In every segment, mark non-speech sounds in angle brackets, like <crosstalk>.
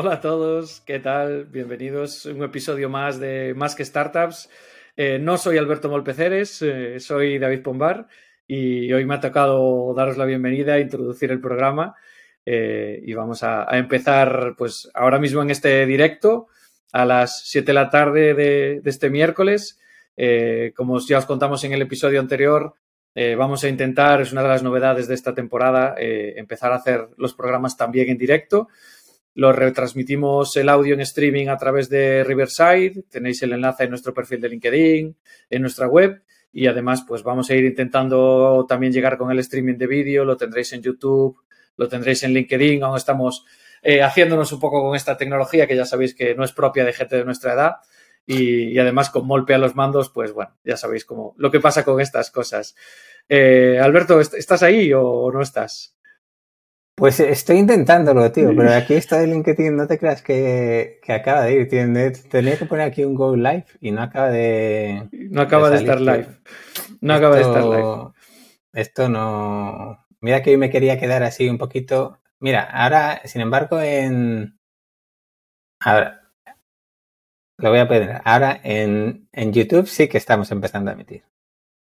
Hola a todos, ¿qué tal? Bienvenidos a un episodio más de Más que Startups. Eh, no soy Alberto Molpeceres, eh, soy David Pombar y hoy me ha tocado daros la bienvenida introducir el programa. Eh, y vamos a, empezar, pues ahora mismo en este directo a las 7 de la tarde de, este miércoles. como ya os contamos en el episodio anterior, vamos a intentar, es una de las novedades de esta temporada, empezar a hacer los programas también en directo. Lo retransmitimos el audio en streaming a través de Riverside. Tenéis el enlace en nuestro perfil de LinkedIn, en nuestra web. Y además, pues vamos a ir intentando también llegar con el streaming de vídeo. Lo tendréis en YouTube, lo tendréis en LinkedIn. Aún estamos eh, haciéndonos un poco con esta tecnología que ya sabéis que no es propia de gente de nuestra edad. Y, además con Molpe a los mandos, pues bueno, ya sabéis cómo lo que pasa con estas cosas. Eh, Alberto, ¿estás ahí o no estás? Pues estoy intentándolo, tío, pero aquí está el LinkedIn, no te creas que, acaba de ir. Tenía que poner aquí un Go Live y no acaba de. No acaba de, estar live. No acaba de estar live. Esto no. Mira que hoy me quería quedar así un poquito. Mira, ahora, sin embargo, en. Ahora. Lo voy a poner. Ahora en, en YouTube sí que estamos empezando a emitir.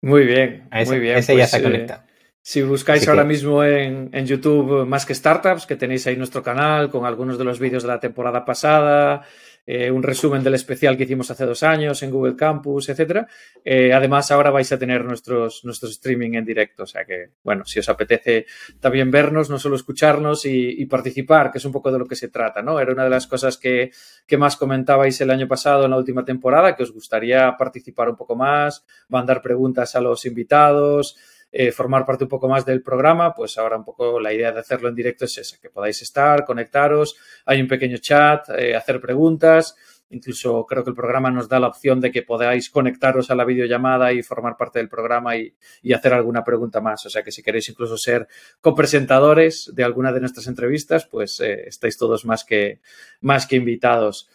Muy bien, muy bien. Ese ya ha pues, eh, conectado. Si buscáis ahora mismo en, en, YouTube más que startups, que tenéis ahí nuestro canal con algunos de los vídeos de la temporada pasada, eh, un resumen del especial que hicimos hace dos años en Google Campus, etcétera. Eh, además, ahora vais a tener nuestros, nuestros streaming en directo. O sea que, bueno, si os apetece también vernos, no solo escucharnos y, y, participar, que es un poco de lo que se trata, ¿no? Era una de las cosas que, que más comentabais el año pasado en la última temporada, que os gustaría participar un poco más, mandar preguntas a los invitados. Eh, formar parte un poco más del programa, pues ahora un poco la idea de hacerlo en directo es esa, que podáis estar, conectaros, hay un pequeño chat, eh, hacer preguntas. Incluso creo que el programa nos da la opción de que podáis conectaros a la videollamada y formar parte del programa y, hacer alguna pregunta más. O sea que si queréis incluso ser copresentadores de alguna de nuestras entrevistas, pues eh, estáis todos más que, más que invitados.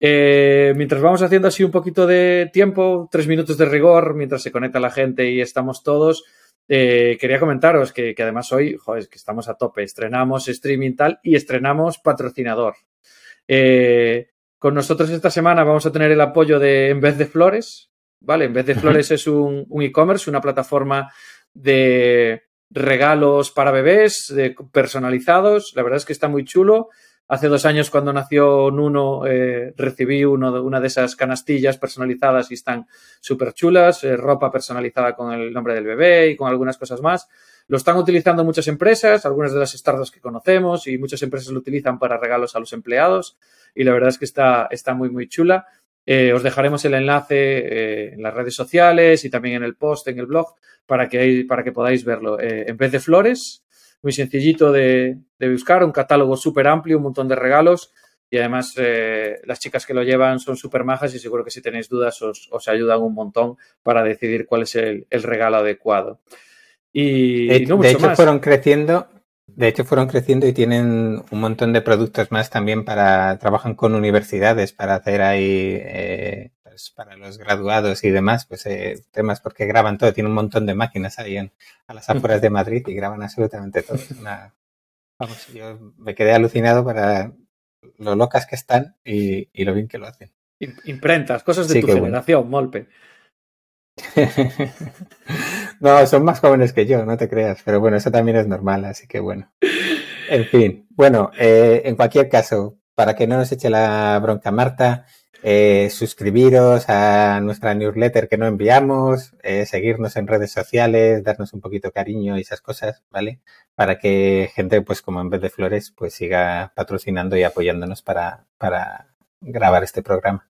mientras vamos haciendo así un poquito de tiempo, tres minutos de rigor, mientras se conecta la gente y estamos todos, eh, quería comentaros que, además hoy, joder, que estamos a tope, estrenamos streaming tal y estrenamos patrocinador. Eh, con nosotros esta semana vamos a tener el apoyo de En vez de Flores, ¿vale? En vez de Flores es un, e-commerce, una plataforma de regalos para bebés personalizados. La verdad es que está muy chulo. Hace dos años, cuando nació Nuno, eh, recibí una de esas canastillas personalizadas y están súper chulas, eh, ropa personalizada con el nombre del bebé y con algunas cosas más. Lo están utilizando muchas empresas, algunas de las startups que conocemos y muchas empresas lo utilizan para regalos a los empleados y la verdad es que está, está muy, muy chula. Eh, os dejaremos el enlace en las redes sociales y también en el post, en el blog, para que, para que podáis verlo. en vez de flores, muy sencillito de, buscar, un catálogo súper amplio, un montón de regalos y además eh, las chicas que lo llevan son súper majas y seguro que si tenéis dudas os, ayudan un montón para decidir cuál es el, regalo adecuado. Y de, no mucho hecho fueron creciendo, de hecho fueron creciendo y tienen un montón de productos más también para, trabajan con universidades para hacer ahí eh, pues, para los graduados y demás, pues eh, temas porque graban todo, tiene un montón de máquinas ahí en, a las afueras de Madrid y graban absolutamente todo. vamos, yo me quedé alucinado para lo locas que están y, lo bien que lo hacen. Imprentas, cosas de tu generación, Molpe. <laughs> no, son más jóvenes que yo, no te creas, pero bueno, eso también es normal, así que bueno. En fin, bueno, eh, en cualquier caso, para que no nos eche la bronca Marta, eh, suscribiros a nuestra newsletter que no enviamos, eh, seguirnos en redes sociales, darnos un poquito cariño y esas cosas, ¿vale? Para que gente, pues como en vez de flores, pues siga patrocinando y apoyándonos para, para grabar este programa.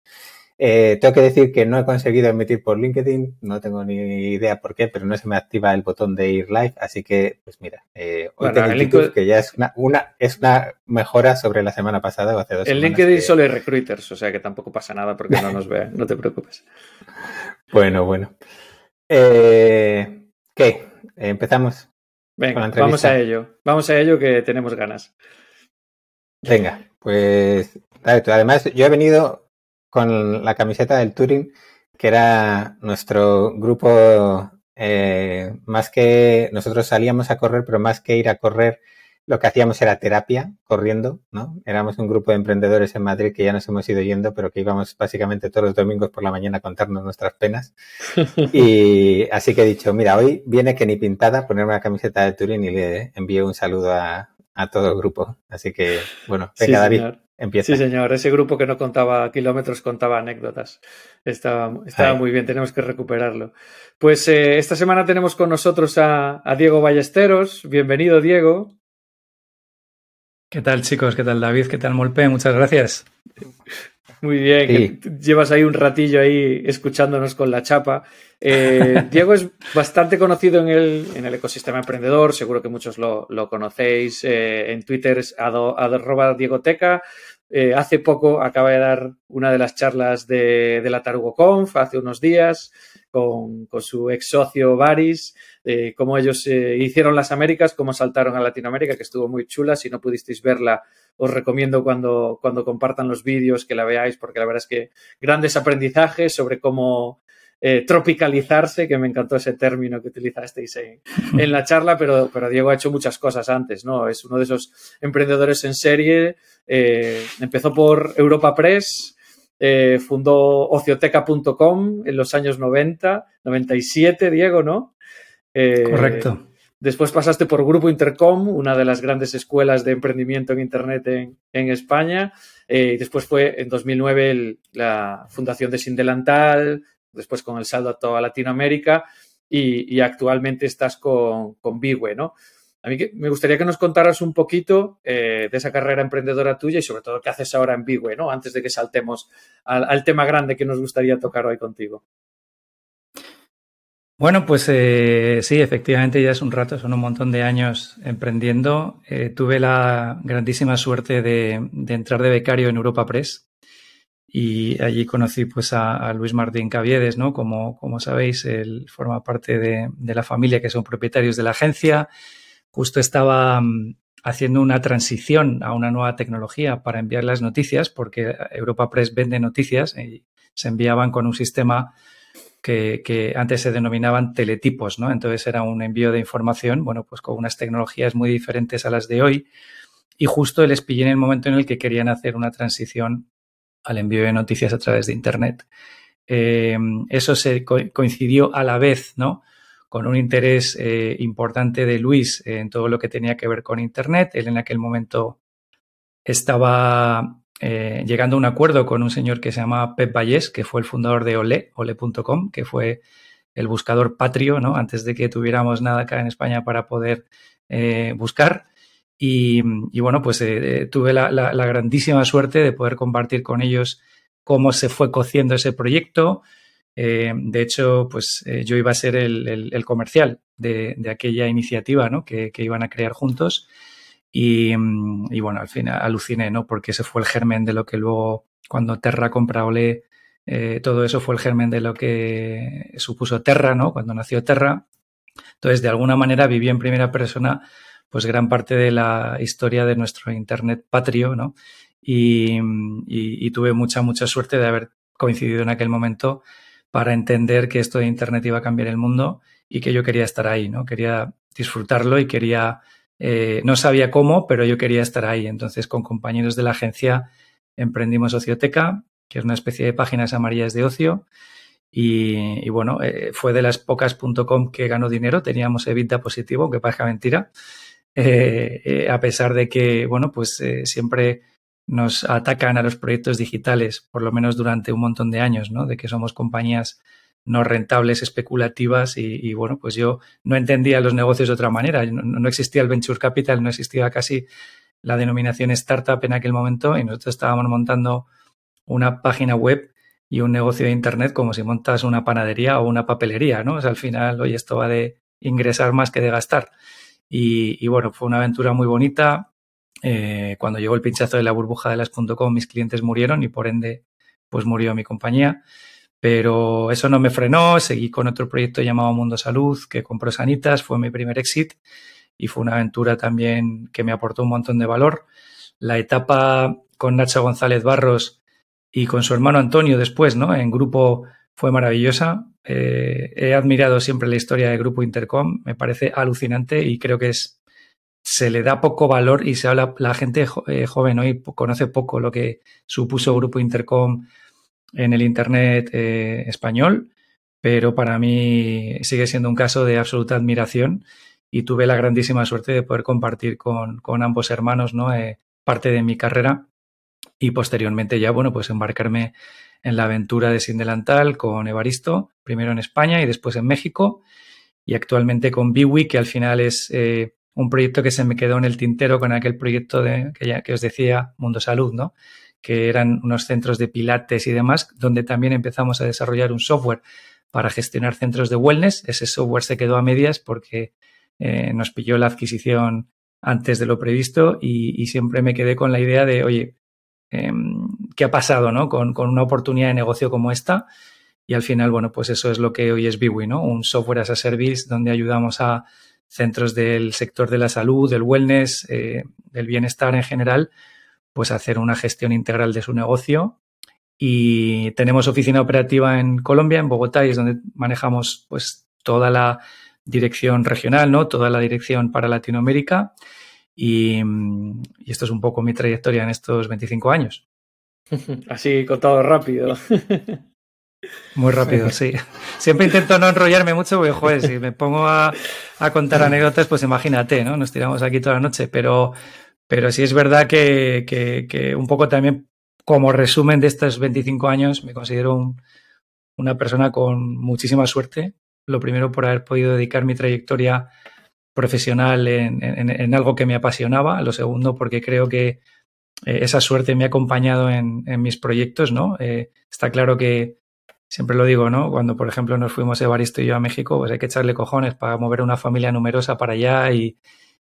Eh, tengo que decir que no he conseguido emitir por LinkedIn, no tengo ni idea por qué, pero no se me activa el botón de ir live, así que, pues mira, eh, hoy tengo YouTube, que ya es una, es una mejora sobre la semana pasada o hace dos El LinkedIn solo hay recruiters, o sea que tampoco pasa nada porque no nos vean, <laughs> no te preocupes. Bueno, bueno. Eh, ¿Qué? ¿Empezamos? Venga, vamos a ello. Vamos a ello que tenemos ganas. Venga, pues además yo he venido con la camiseta del Turing, que era nuestro grupo, eh, más que nosotros salíamos a correr, pero más que ir a correr, lo que hacíamos era terapia, corriendo, ¿no? Éramos un grupo de emprendedores en Madrid que ya nos hemos ido yendo, pero que íbamos básicamente todos los domingos por la mañana a contarnos nuestras penas. <laughs> Y así que he dicho, mira, hoy viene que ni pintada ponerme una camiseta de Turín y le envío un saludo a, todo el grupo. Así que, bueno, venga, David. Empieza. Sí, señor. Ese grupo que no contaba kilómetros contaba anécdotas. Estaba, estaba muy bien, tenemos que recuperarlo. Pues eh, esta semana tenemos con nosotros a, a Diego Ballesteros. Bienvenido, Diego. ¿Qué tal, chicos? ¿Qué tal, David? ¿Qué tal, Molpe? Muchas gracias. Muy bien, llevas ahí un ratillo ahí escuchándonos con la chapa. Eh, <laughs> Diego es bastante conocido en el, en el, ecosistema emprendedor, seguro que muchos lo, conocéis. Eh, en Twitter es arroba Diegoteca. Eh, hace poco acaba de dar una de las charlas de, de la TarugoConf, hace unos días, con, con su ex socio Baris de cómo ellos eh, hicieron las Américas, cómo saltaron a Latinoamérica, que estuvo muy chula. Si no pudisteis verla, os recomiendo cuando, cuando compartan los vídeos que la veáis, porque la verdad es que grandes aprendizajes sobre cómo eh, tropicalizarse, que me encantó ese término que utilizasteis en, en, la charla, pero, pero Diego ha hecho muchas cosas antes, ¿no? Es uno de esos emprendedores en serie. Eh, empezó por Europa Press, fundó ocioteca.com en los años 90, 97, Diego, ¿no? Eh, Correcto. Después pasaste por Grupo Intercom, una de las grandes escuelas de emprendimiento en Internet en, España. Eh, y después fue en 2009 la fundación de Sin Delantal, después con el saldo a toda Latinoamérica y, actualmente estás con, con Bigwe, ¿no? A mí me gustaría que nos contaras un poquito eh, de esa carrera emprendedora tuya y sobre todo qué haces ahora en Bigwe, ¿no? Antes de que saltemos al tema grande que nos gustaría tocar hoy contigo. Bueno, pues eh, sí, efectivamente ya es un rato, son un montón de años emprendiendo. Eh, tuve la grandísima suerte de, entrar de becario en Europa Press y allí conocí pues a, Luis Martín Caviedes, ¿no? Como, como sabéis, él forma parte de, la familia que son propietarios de la agencia. Justo estaba mm, haciendo una transición a una nueva tecnología para enviar las noticias, porque Europa Press vende noticias y se enviaban con un sistema que, antes se denominaban teletipos, ¿no? Entonces era un envío de información, bueno, pues con unas tecnologías muy diferentes a las de hoy. Y justo les pillé en el momento en el que querían hacer una transición al envío de noticias a través de Internet. Eh, eso se coincidió a la vez, ¿no? Con un interés eh, importante de Luis en todo lo que tenía que ver con Internet. Él en aquel momento estaba eh, llegando a un acuerdo con un señor que se llama Pep Vallés, que fue el fundador de Ole, ole.com, que fue el buscador patrio, ¿no? Antes de que tuviéramos nada acá en España para poder buscar. Y, bueno, pues eh, tuve la, grandísima suerte de poder compartir con ellos cómo se fue cociendo ese proyecto. de hecho, pues yo iba a ser el, comercial de, aquella iniciativa ¿no? que, iban a crear juntos. Y, bueno, al final aluciné, ¿no? Porque ese fue el germen de lo que luego, cuando Terra compra Olé, eh, todo eso fue el germen de lo que supuso Terra, ¿no? Cuando nació Terra. Entonces, de alguna manera viví en primera persona, pues gran parte de la historia de nuestro Internet patrio, ¿no? Y, tuve mucha, mucha suerte de haber coincidido en aquel momento para entender que esto de Internet iba a cambiar el mundo y que yo quería estar ahí, ¿no? Quería disfrutarlo y quería eh, no sabía cómo, pero yo quería estar ahí. Entonces, con compañeros de la agencia emprendimos Ocioteca, que es una especie de páginas amarillas de ocio. Y, bueno, eh, fue de las pocas .com que ganó dinero. Teníamos EBITDA positivo, aunque parezca mentira. Eh, a pesar de que, bueno, pues siempre nos atacan a los proyectos digitales, por lo menos durante un montón de años, ¿no? De que somos compañías no rentables, especulativas y, bueno, pues yo no entendía los negocios de otra manera. No, existía el venture capital, no existía casi la denominación startup en aquel momento y nosotros estábamos montando una página web y un negocio de internet como si montas una panadería o una papelería, ¿no? O sea, al final, hoy esto va de ingresar más que de gastar. Y, bueno, fue una aventura muy bonita. Eh, cuando llegó el pinchazo de la burbuja de las .com, mis clientes murieron y por ende, pues murió mi compañía. Pero eso no me frenó, seguí con otro proyecto llamado Mundo Salud, que compró Sanitas, fue mi primer exit y fue una aventura también que me aportó un montón de valor. La etapa con Nacho González Barros y con su hermano Antonio después, ¿no? En grupo fue maravillosa. Eh, he admirado siempre la historia de Grupo Intercom, me parece alucinante y creo que es se le da poco valor y se habla, la gente eh, joven hoy conoce poco lo que supuso Grupo Intercom en el Internet eh, español, pero para mí sigue siendo un caso de absoluta admiración y tuve la grandísima suerte de poder compartir con, ambos hermanos ¿no? Parte de mi carrera y posteriormente ya, bueno, pues embarcarme en la aventura de Sin Delantal con Evaristo, primero en España y después en México, y actualmente con Biwi, que al final es eh, un proyecto que se me quedó en el tintero con aquel proyecto de, que, ya, que os decía, Mundo Salud, ¿no? que eran unos centros de pilates y demás, donde también empezamos a desarrollar un software para gestionar centros de wellness. Ese software se quedó a medias porque eh, nos pilló la adquisición antes de lo previsto y, siempre me quedé con la idea de, oye, em, ¿qué ha pasado ¿no? Con, una oportunidad de negocio como esta? Y al final, bueno, pues eso es lo que hoy es Biwi, ¿no? Un software as a service donde ayudamos a centros del sector de la salud, del wellness, eh, del bienestar en general, pues a hacer una gestión integral de su negocio. Y tenemos oficina operativa en Colombia, en Bogotá, y es donde manejamos pues toda la dirección regional, ¿no? Toda la dirección para Latinoamérica. Y, esto es un poco mi trayectoria en estos 25 años. Así contado rápido. Muy rápido, sí. Siempre intento no enrollarme mucho porque, joder, si me pongo a, contar anécdotas, pues imagínate, ¿no? Nos tiramos aquí toda la noche, pero, pero sí es verdad que, que, un poco también como resumen de estos 25 años me considero una persona con muchísima suerte, lo primero por haber podido dedicar mi trayectoria profesional en, algo que me apasionaba. Lo segundo porque creo que eh, esa suerte me ha acompañado en, mis proyectos, ¿no? Eh, está claro que siempre lo digo, ¿no? Cuando, por ejemplo, nos fuimos Evaristo y yo a México, pues hay que echarle cojones para mover una familia numerosa para allá y,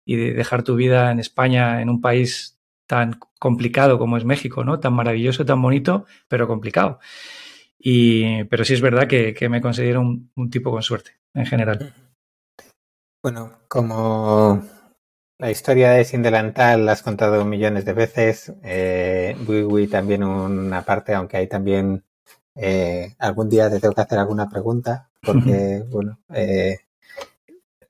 y dejar tu vida en España, en un país tan complicado como es México, ¿no? Tan maravilloso, tan bonito, pero complicado. Y, pero sí es verdad que, me considero un, tipo con suerte, en general. Bueno, como la historia de Sin Delantal la has contado millones de veces, eh, también una parte, aunque hay también eh, algún día te tengo que hacer alguna pregunta, porque, bueno, eh,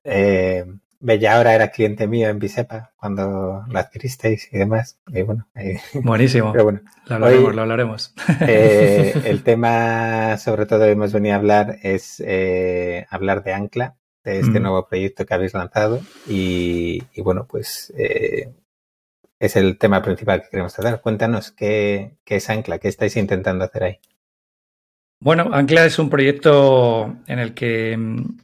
eh, Bella ahora era cliente mío en Bisepa cuando lo adquiristeis y demás. Y bueno, <laughs> Buenísimo. Pero bueno, lo hablaremos, lo hablaremos. Eh, <laughs> el tema, sobre todo, hemos venido a hablar es eh, hablar de Ancla, de este nuevo proyecto que habéis lanzado. Y, bueno, pues eh, es el tema principal que queremos tratar. Cuéntanos qué, qué es Ancla, qué estáis intentando hacer ahí. Bueno, Ancla es un proyecto en el que mm,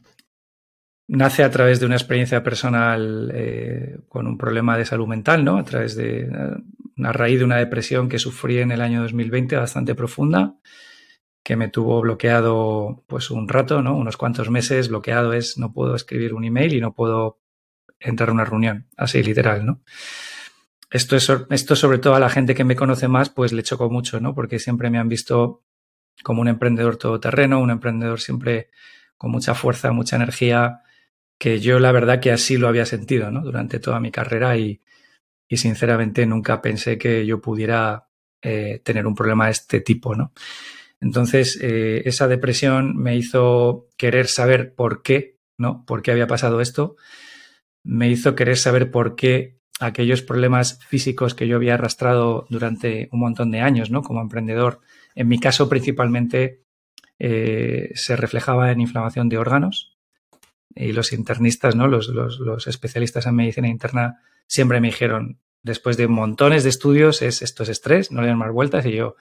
nace a través de una experiencia personal eh, con un problema de salud mental, ¿no? A través de una raíz de una depresión que sufrí en el año 2020 bastante profunda, que me tuvo bloqueado pues un rato, ¿no? Unos cuantos meses. Bloqueado es no puedo escribir un email y no puedo entrar a una reunión, así literal, ¿no? Esto, es, esto sobre todo a la gente que me conoce más, pues le chocó mucho, ¿no? Porque siempre me han visto como un emprendedor todoterreno, un emprendedor siempre con mucha fuerza, mucha energía, que yo la verdad que así lo había sentido ¿no? durante toda mi carrera y, y sinceramente nunca pensé que yo pudiera eh, tener un problema de este tipo. ¿no? Entonces, eh, esa depresión me hizo querer saber por qué, ¿no? ¿Por qué había pasado esto? Me hizo querer saber por qué aquellos problemas físicos que yo había arrastrado durante un montón de años, ¿no? Como emprendedor, en mi caso principalmente eh, se reflejaba en inflamación de órganos, y los internistas, ¿no? Los, los, especialistas en medicina interna siempre me dijeron, después de montones de estudios, es esto es estrés, no le dan más vueltas y yo,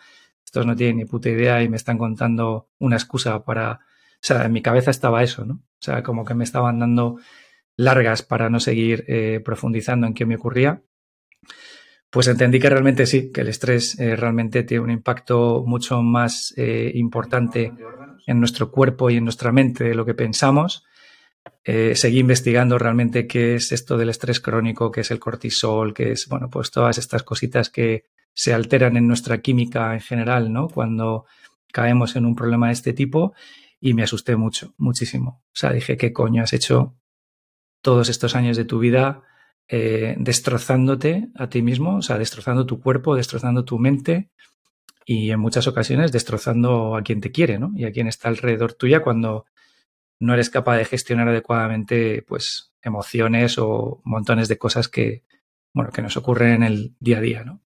estos no tienen ni puta idea y me están contando una excusa para, o sea, en mi cabeza estaba eso, ¿no? O sea, como que me estaban dando largas para no seguir eh, profundizando en qué me ocurría. Pues entendí que realmente sí, que el estrés eh, realmente tiene un impacto mucho más eh, importante en nuestro cuerpo y en nuestra mente de lo que pensamos seguí investigando realmente qué es esto del estrés crónico, qué es el cortisol, qué es, bueno, pues todas estas cositas que se alteran en nuestra química en general, ¿no? Cuando caemos en un problema de este tipo y me asusté mucho, muchísimo. O sea, dije, ¿qué coño has hecho todos estos años de tu vida eh, destrozándote a ti mismo? O sea, destrozando tu cuerpo, destrozando tu mente y en muchas ocasiones destrozando a quien te quiere, ¿no? Y a quien está alrededor tuya cuando no eres capaz de gestionar adecuadamente pues emociones o montones de cosas que, bueno, que nos ocurren en el día a día, ¿no?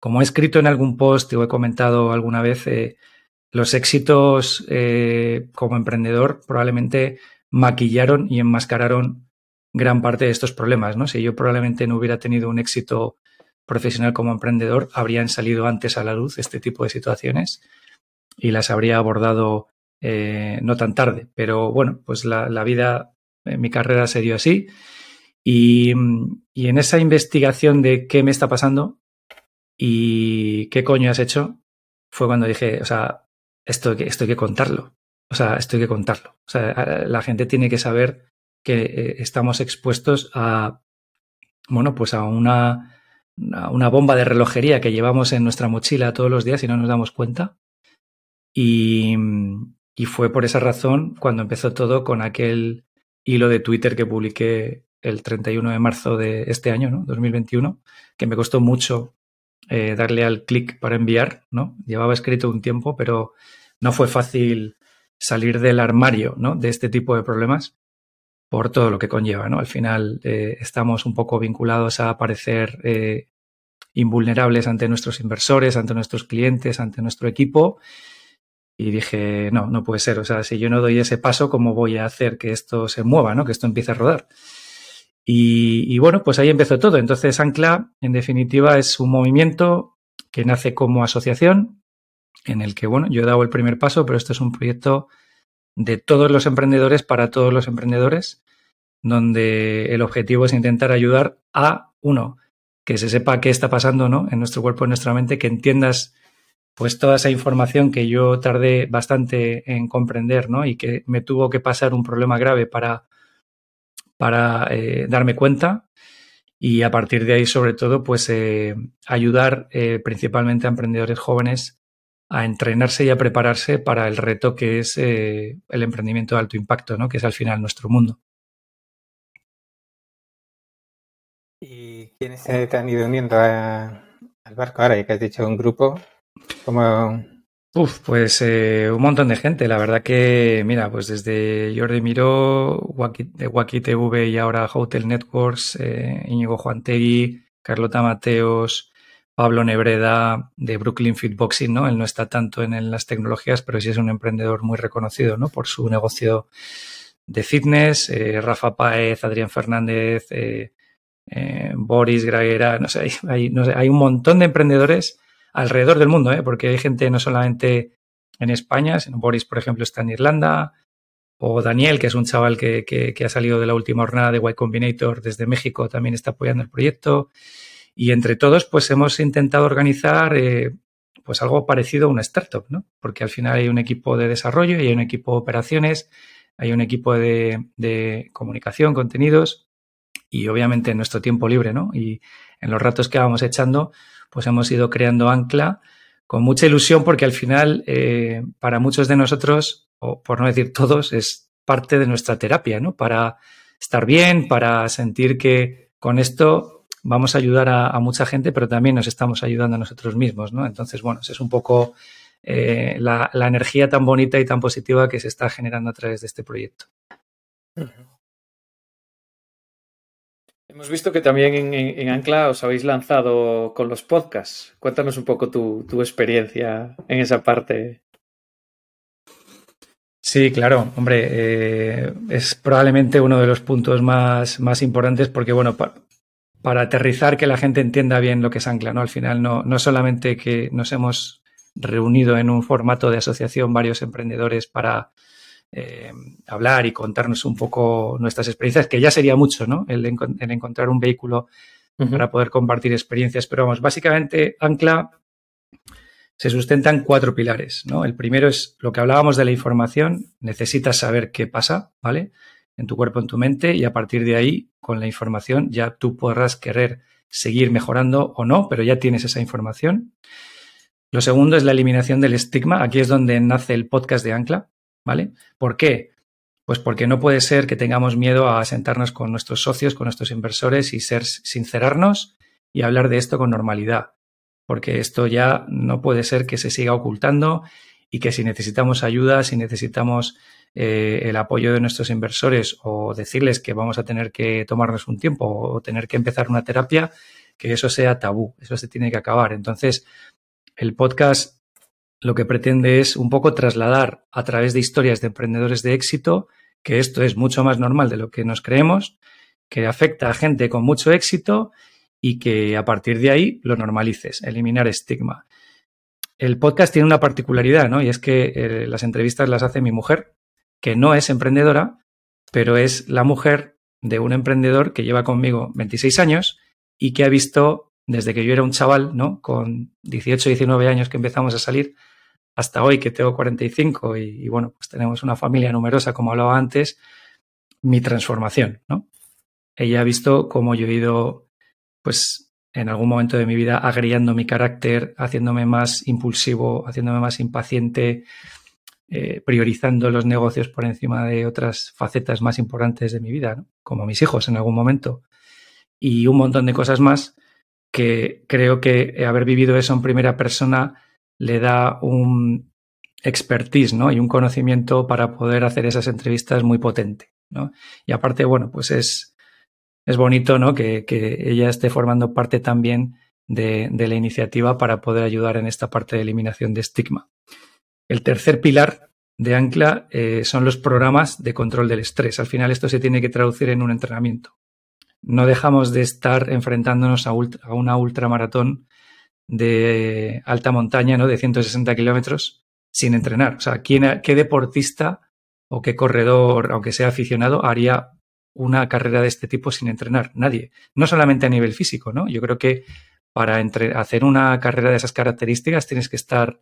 Como he escrito en algún post o he comentado alguna vez, eh, los éxitos eh, como emprendedor probablemente maquillaron y enmascararon gran parte de estos problemas, ¿no? Si yo probablemente no hubiera tenido un éxito profesional como emprendedor, habrían salido antes a la luz este tipo de situaciones y las habría abordado eh, no tan tarde. Pero bueno, pues la, vida, mi carrera se dio así. Y, en esa investigación de qué me está pasando y qué coño has hecho, fue cuando dije, o sea, esto, esto hay que contarlo. O sea, esto hay que contarlo. O sea, la gente tiene que saber que eh, estamos expuestos a, bueno, pues a una, una bomba de relojería que llevamos en nuestra mochila todos los días y no nos damos cuenta. Y, y fue por esa razón cuando empezó todo con aquel hilo de Twitter que publiqué el 31 de marzo de este año, ¿no? 2021, que me costó mucho eh, darle al clic para enviar, ¿no? Llevaba escrito un tiempo, pero no fue fácil salir del armario, ¿no? De este tipo de problemas por todo lo que conlleva, ¿no? Al final eh, estamos un poco vinculados a parecer eh, invulnerables ante nuestros inversores, ante nuestros clientes, ante nuestro equipo y dije, no, no puede ser. O sea, si yo no doy ese paso, ¿cómo voy a hacer que esto se mueva, ¿no? Que esto empiece a rodar. Y, bueno, pues ahí empezó todo. Entonces, Ancla, en definitiva, es un movimiento que nace como asociación, en el que, bueno, yo he dado el primer paso, pero esto es un proyecto de todos los emprendedores para todos los emprendedores, donde el objetivo es intentar ayudar a, uno, que se sepa qué está pasando, ¿no? En nuestro cuerpo, en nuestra mente, que entiendas pues toda esa información que yo tardé bastante en comprender, ¿no? Y que me tuvo que pasar un problema grave para, para eh, darme cuenta. Y a partir de ahí, sobre todo, pues eh, ayudar eh, principalmente a emprendedores jóvenes a entrenarse y a prepararse para el reto que es el emprendimiento de alto impacto, ¿no? Que es al final nuestro mundo. ¿Y quiénes se han ido uniendo al barco ahora? Ya que has dicho un grupo, como... Uf, pues eh, un montón de gente. La verdad que, mira, pues desde Jordi Miró, Waki TV y ahora Hotel Networks, eh, Íñigo Juantegui, Carlota Mateos, Pablo Nebreda de Brooklyn Fitboxing, ¿no? Él no está tanto en, las tecnologías, pero sí es un emprendedor muy reconocido, ¿no? Por su negocio de fitness. Eh, Rafa Paez, Adrián Fernández, eh, eh, Boris Graguera, no sé, hay, no sé, hay un montón de emprendedores alrededor del mundo, ¿eh? porque hay gente no solamente en España, sino Boris, por ejemplo, está en Irlanda, o Daniel, que es un chaval que, que, que ha salido de la última jornada de Y Combinator desde México, también está apoyando el proyecto. Y entre todos, pues hemos intentado organizar eh, pues algo parecido a una startup, ¿no? Porque al final hay un equipo de desarrollo hay un equipo de operaciones, hay un equipo de, de comunicación, contenidos y obviamente en nuestro tiempo libre, ¿no? Y en los ratos que vamos echando, pues hemos ido creando Ancla con mucha ilusión porque al final, eh, para muchos de nosotros, o por no decir todos, es parte de nuestra terapia, ¿no? Para estar bien, para sentir que con esto vamos a ayudar a, mucha gente, pero también nos estamos ayudando a nosotros mismos, ¿no? Entonces, bueno, es un poco eh, la, la, energía tan bonita y tan positiva que se está generando a través de este proyecto. Hemos visto que también en, Ancla os habéis lanzado con los podcasts. Cuéntanos un poco tu, experiencia en esa parte. Sí, claro, hombre, eh, es probablemente uno de los puntos más, más importantes porque, bueno, pa, para aterrizar que la gente entienda bien lo que es Ancla, ¿no? Al final no, no solamente que nos hemos reunido en un formato de asociación varios emprendedores para eh, hablar y contarnos un poco nuestras experiencias, que ya sería mucho, ¿no? El, el encontrar un vehículo uh -huh. para poder compartir experiencias. Pero vamos, básicamente Ancla se sustenta en cuatro pilares, ¿no? El primero es lo que hablábamos de la información, necesitas saber qué pasa, ¿vale? En tu cuerpo, en tu mente, y a partir de ahí, con la información, ya tú podrás querer seguir mejorando o no, pero ya tienes esa información. Lo segundo es la eliminación del estigma. Aquí es donde nace el podcast de Ancla, ¿vale? ¿Por qué? Pues porque no puede ser que tengamos miedo a sentarnos con nuestros socios, con nuestros inversores y ser sincerarnos y hablar de esto con normalidad, porque esto ya no puede ser que se siga ocultando y que si necesitamos ayuda, si necesitamos eh, el apoyo de nuestros inversores o decirles que vamos a tener que tomarnos un tiempo o tener que empezar una terapia, que eso sea tabú, eso se tiene que acabar. Entonces, el podcast lo que pretende es un poco trasladar a través de historias de emprendedores de éxito que esto es mucho más normal de lo que nos creemos, que afecta a gente con mucho éxito y que a partir de ahí lo normalices, eliminar estigma. El podcast tiene una particularidad, ¿no? Y es que eh, las entrevistas las hace mi mujer, que no es emprendedora, pero es la mujer de un emprendedor que lleva conmigo 26 años y que ha visto desde que yo era un chaval, ¿no? Con 18, 19 años que empezamos a salir, hasta hoy que tengo 45 y, y bueno, pues tenemos una familia numerosa, como hablaba antes, mi transformación, ¿no? Ella ha visto cómo yo he ido, pues, en algún momento de mi vida agriando mi carácter, haciéndome más impulsivo, haciéndome más impaciente, eh, priorizando los negocios por encima de otras facetas más importantes de mi vida, como mis hijos en algún momento, y un montón de cosas más que creo que haber vivido eso en primera persona le da un expertise ¿no? y un conocimiento para poder hacer esas entrevistas muy potente. ¿no? Y aparte, bueno, pues es, es bonito ¿no? que, que ella esté formando parte también de, de, la iniciativa para poder ayudar en esta parte de eliminación de estigma. El tercer pilar de Ancla eh, son los programas de control del estrés. Al final esto se tiene que traducir en un entrenamiento. No dejamos de estar enfrentándonos a, una ultramaratón de alta montaña, ¿no? De 160 kilómetros sin entrenar. O sea, ¿quién, ¿qué deportista o qué corredor, aunque sea aficionado, haría una carrera de este tipo sin entrenar? Nadie. No solamente a nivel físico, ¿no? Yo creo que para hacer una carrera de esas características tienes que estar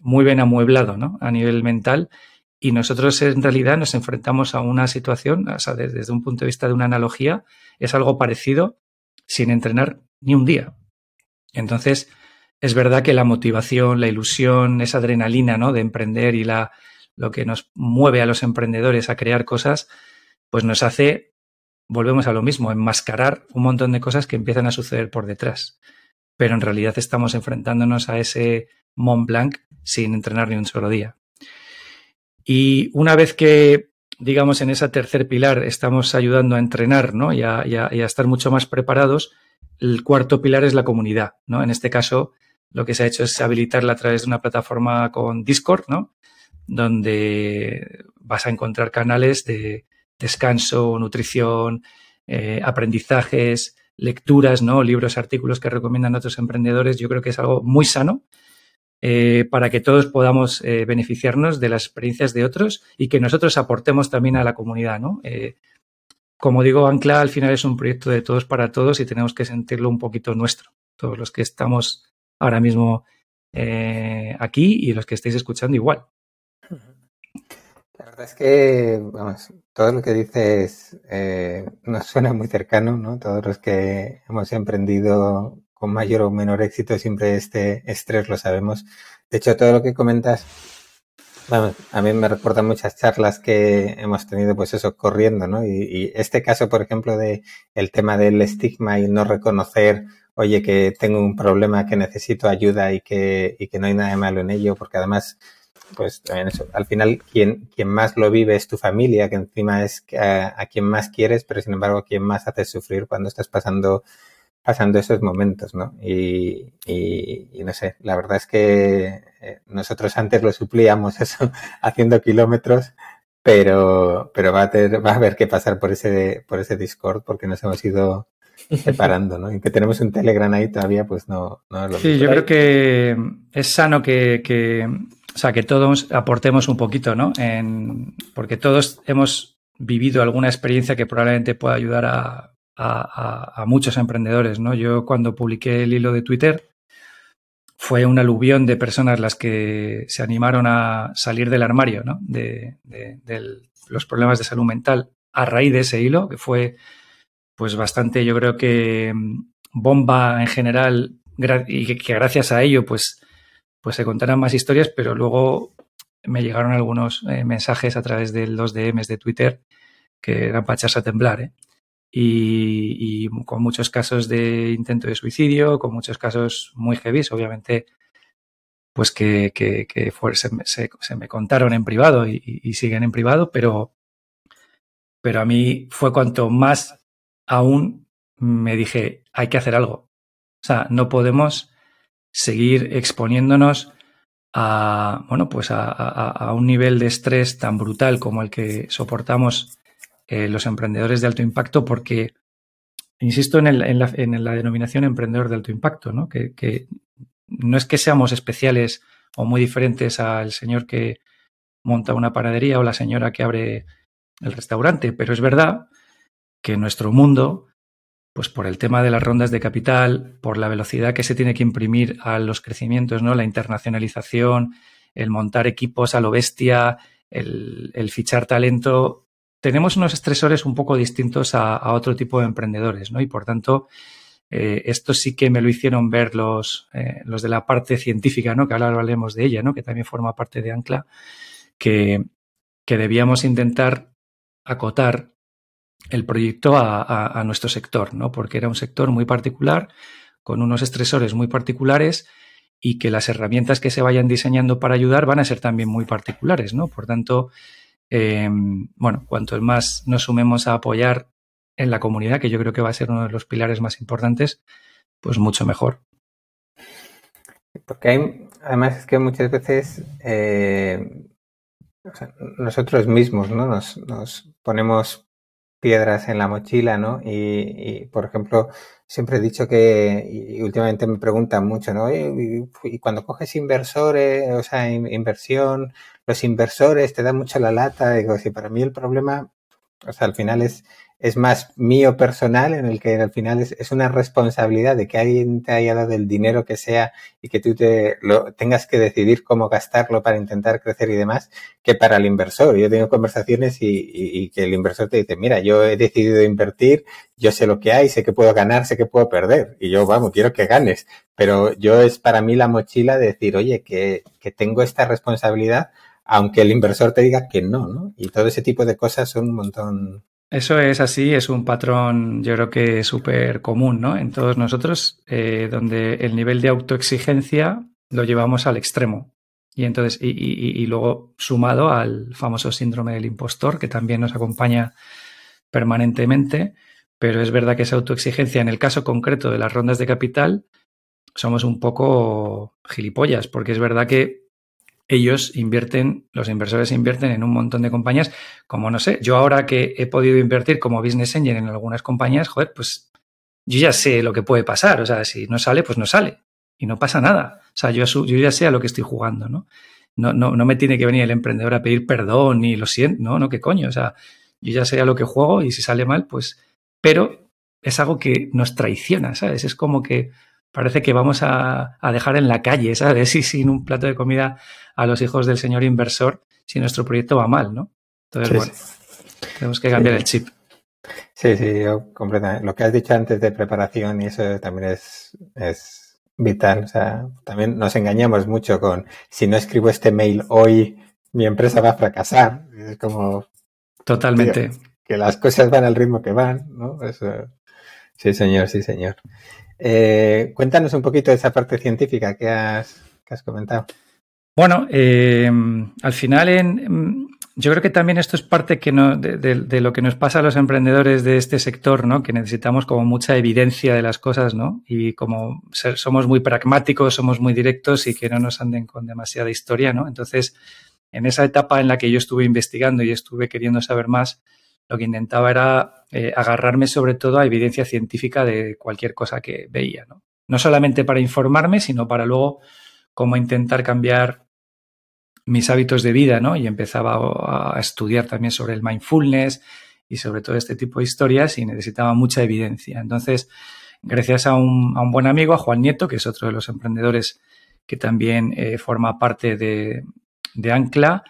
muy bien amueblado, ¿no? A nivel mental. Y nosotros en realidad nos enfrentamos a una situación, o sea, desde, un punto de vista de una analogía, es algo parecido sin entrenar ni un día. Entonces, es verdad que la motivación, la ilusión, esa adrenalina, ¿no? De emprender y la, lo que nos mueve a los emprendedores a crear cosas, pues nos hace, volvemos a lo mismo, enmascarar un montón de cosas que empiezan a suceder por detrás. Pero en realidad estamos enfrentándonos a ese Mont Blanc sin entrenar ni un solo día. Y una vez que, digamos, en ese tercer pilar estamos ayudando a entrenar ¿no? y, a, estar mucho más preparados, el cuarto pilar es la comunidad, ¿no? En este caso, lo que se ha hecho es habilitarla a través de una plataforma con Discord, ¿no? Donde vas a encontrar canales de descanso, nutrición, eh, aprendizajes, lecturas, ¿no? Libros, artículos que recomiendan otros emprendedores. Yo creo que es algo muy sano eh, para que todos podamos eh, beneficiarnos de las experiencias de otros y que nosotros aportemos también a la comunidad, ¿no? Eh, como digo, Ancla al final es un proyecto de todos para todos y tenemos que sentirlo un poquito nuestro. Todos los que estamos ahora mismo aquí y los que estáis escuchando igual. La verdad es que, vamos, todo lo que dices nos suena muy cercano, ¿no? Todos los que hemos emprendido con mayor o menor éxito, siempre este estrés lo sabemos. De hecho, todo lo que comentas a mí me reportan muchas charlas que hemos tenido, pues eso, corriendo, ¿no? Y, este caso, por ejemplo, de el tema del estigma y no reconocer, oye, que tengo un problema, que necesito ayuda y que, y que no hay nada de malo en ello, porque además, pues también eso, al final quien, quien más lo vive es tu familia, que encima es a, a quien más quieres, pero sin embargo, quien más haces sufrir cuando estás pasando pasando esos momentos, ¿no? Y, y, y, no sé, la verdad es que eh, nosotros antes lo suplíamos <laughs> eso haciendo kilómetros, pero, pero va a tener, va a haber que pasar por ese, por ese Discord porque nos hemos ido separando, ¿no? Y que tenemos un Telegram ahí todavía, pues no, no lo Sí, yo creo que es sano que, que, o sea, que todos aportemos un poquito, ¿no? En, porque todos hemos vivido alguna experiencia que probablemente pueda ayudar a a, muchos emprendedores. ¿no? Yo cuando publiqué el hilo de Twitter fue un aluvión de personas las que se animaron a salir del armario ¿no? de, los problemas de salud mental a raíz de ese hilo, que fue pues bastante, yo creo que bomba en general y que, que gracias a ello pues, pues se contaran más historias, pero luego me llegaron algunos eh, mensajes a través de los DMs de Twitter que eran para echarse a temblar. ¿eh? Y, con muchos casos de intento de suicidio, con muchos casos muy heavy. Obviamente, pues que, que, que se, se, me contaron en privado y, y, siguen en privado, pero, pero a mí fue cuanto más aún me dije, hay que hacer algo. O sea, no podemos seguir exponiéndonos a, bueno, pues a, a, a un nivel de estrés tan brutal como el que soportamos eh, los emprendedores de alto impacto porque, insisto en, la, en, la, denominación emprendedor de alto impacto, ¿no? Que, no es que seamos especiales o muy diferentes al señor que monta una panadería o la señora que abre el restaurante, pero es verdad que nuestro mundo, pues por el tema de las rondas de capital, por la velocidad que se tiene que imprimir a los crecimientos, ¿no? La internacionalización, el montar equipos a lo bestia, el fichar talento, tenemos unos estresores un poco distintos a, otro tipo de emprendedores, ¿no? Y por tanto, eh, esto sí que me lo hicieron ver los, eh, los de la parte científica, ¿no? Que ahora hablaremos de ella, ¿no? Que también forma parte de Ancla, que, que debíamos intentar acotar el proyecto a, a, nuestro sector, ¿no? Porque era un sector muy particular, con unos estresores muy particulares y que las herramientas que se vayan diseñando para ayudar van a ser también muy particulares, ¿no? Por tanto, eh, bueno, cuanto más nos sumemos a apoyar en la comunidad, que yo creo que va a ser uno de los pilares más importantes, pues mucho mejor. Porque hay, además es que muchas veces eh, nosotros mismos ¿no? nos, ponemos piedras en la mochila, ¿no? Y, por ejemplo, siempre he dicho que, y últimamente me preguntan mucho, ¿no? Y, cuando coges inversores, o sea, in, inversión, los inversores te dan mucho la lata, digo, si para mí el problema, o sea, al final es es más mío personal, en el que al final es, es, una responsabilidad de que alguien te haya dado el dinero que sea y que tú te lo tengas que decidir cómo gastarlo para intentar crecer y demás, que para el inversor. Yo tengo conversaciones y, y, y que el inversor te dice, mira, yo he decidido invertir, yo sé lo que hay, sé que puedo ganar, sé que puedo perder. Y yo, vamos, quiero que ganes. Pero yo es para mí la mochila de decir, oye, que, que tengo esta responsabilidad aunque el inversor te diga que no, ¿no? Y todo ese tipo de cosas son un montón eso es así, es un patrón yo creo que súper común ¿no? en todos nosotros, eh, donde el nivel de autoexigencia lo llevamos al extremo. Y entonces, y, luego sumado al famoso síndrome del impostor, que también nos acompaña permanentemente, pero es verdad que esa autoexigencia, en el caso concreto de las rondas de capital, somos un poco gilipollas, porque es verdad que ellos invierten, los inversores invierten en un montón de compañías, como no sé, yo ahora que he podido invertir como business engine en algunas compañías, joder, pues yo ya sé lo que puede pasar, o sea, si no sale, pues no sale y no pasa nada. O sea, yo, yo ya sé a lo que estoy jugando, ¿no? No, no, no me tiene que venir el emprendedor a pedir perdón ni lo siento, no, no, qué coño, o sea, yo ya sé a lo que juego y si sale mal, pues, pero es algo que nos traiciona, ¿sabes? Es como que parece que vamos a, a dejar en la calle, ¿sabes? <laughs> Y sin un plato de comida a los hijos del señor inversor si nuestro proyecto va mal, ¿no? Entonces, sí, bueno, sí. tenemos que cambiar sí. el chip. Sí, sí, yo completamente. Lo que has dicho antes de preparación y eso también es, es vital. O sea, también nos engañamos mucho con si no escribo este mail hoy, mi empresa va a fracasar. Es como. Totalmente. Tío, que las cosas van al ritmo que van, ¿no? Eso, sí, señor, sí, señor. Eh, cuéntanos un poquito de esa parte científica que has, que has comentado. Bueno, eh, al final, en, yo creo que también esto es parte que no, de, de, de, lo que nos pasa a los emprendedores de este sector, ¿no? Que necesitamos como mucha evidencia de las cosas, ¿no? Y como ser, somos muy pragmáticos, somos muy directos y que no nos anden con demasiada historia, ¿no? Entonces, en esa etapa en la que yo estuve investigando y estuve queriendo saber más, lo que intentaba era eh, agarrarme sobre todo a evidencia científica de cualquier cosa que veía, ¿no? No solamente para informarme, sino para luego cómo intentar cambiar mis hábitos de vida, ¿no? Y empezaba a estudiar también sobre el mindfulness y sobre todo este tipo de historias y necesitaba mucha evidencia. Entonces, gracias a un, buen amigo, a Juan Nieto, que es otro de los emprendedores que también eh, forma parte de, de Ancla,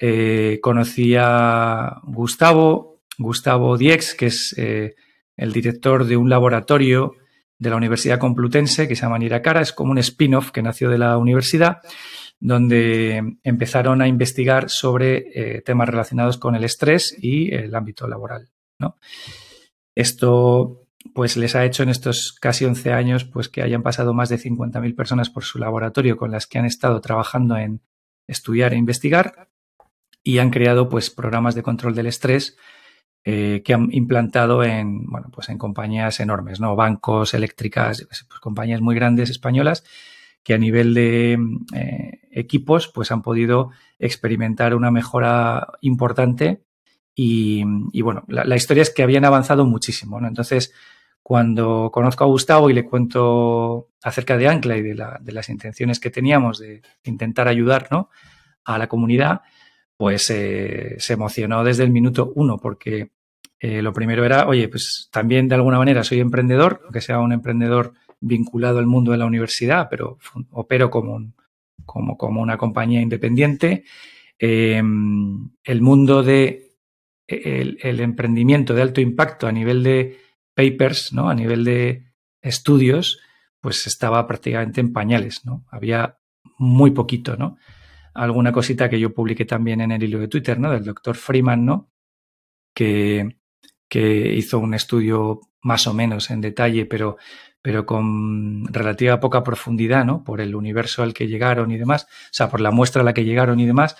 eh, conocí a Gustavo, Gustavo Diex, que es eh, el director de un laboratorio de la Universidad Complutense que se llama Niracara, es como un spin-off que nació de la universidad, donde empezaron a investigar sobre eh, temas relacionados con el estrés y el ámbito laboral. Esto pues les ha hecho en estos casi 11 años pues que hayan pasado más de 50.000 personas por su laboratorio con las que han estado trabajando en estudiar e investigar y han creado pues programas de control del estrés eh, que han implantado en, bueno, pues en compañías enormes, ¿no? Bancos, eléctricas, pues compañías muy grandes españolas que a nivel de eh, equipos pues han podido experimentar una mejora importante y, bueno, la, historia es que habían avanzado muchísimo, ¿no? Entonces, cuando conozco a Gustavo y le cuento acerca de Ancla y de, las intenciones que teníamos de intentar ayudar ¿no? a la comunidad, pues eh, se emocionó desde el minuto uno, porque eh, lo primero era, oye, pues también de alguna manera soy emprendedor, aunque sea un emprendedor vinculado al mundo de la universidad, pero opero como, como, como una compañía independiente. Em, el mundo de el, emprendimiento de alto impacto a nivel de papers, ¿no? A nivel de estudios, pues estaba prácticamente en pañales, ¿no? Había muy poquito, ¿no? Alguna cosita que yo publiqué también en el hilo de Twitter, ¿no? Del doctor Freeman, ¿no? Que, que hizo un estudio más o menos en detalle, pero, pero con relativa poca profundidad, ¿no? Por el universo al que llegaron y demás, o sea, por la muestra a la que llegaron y demás.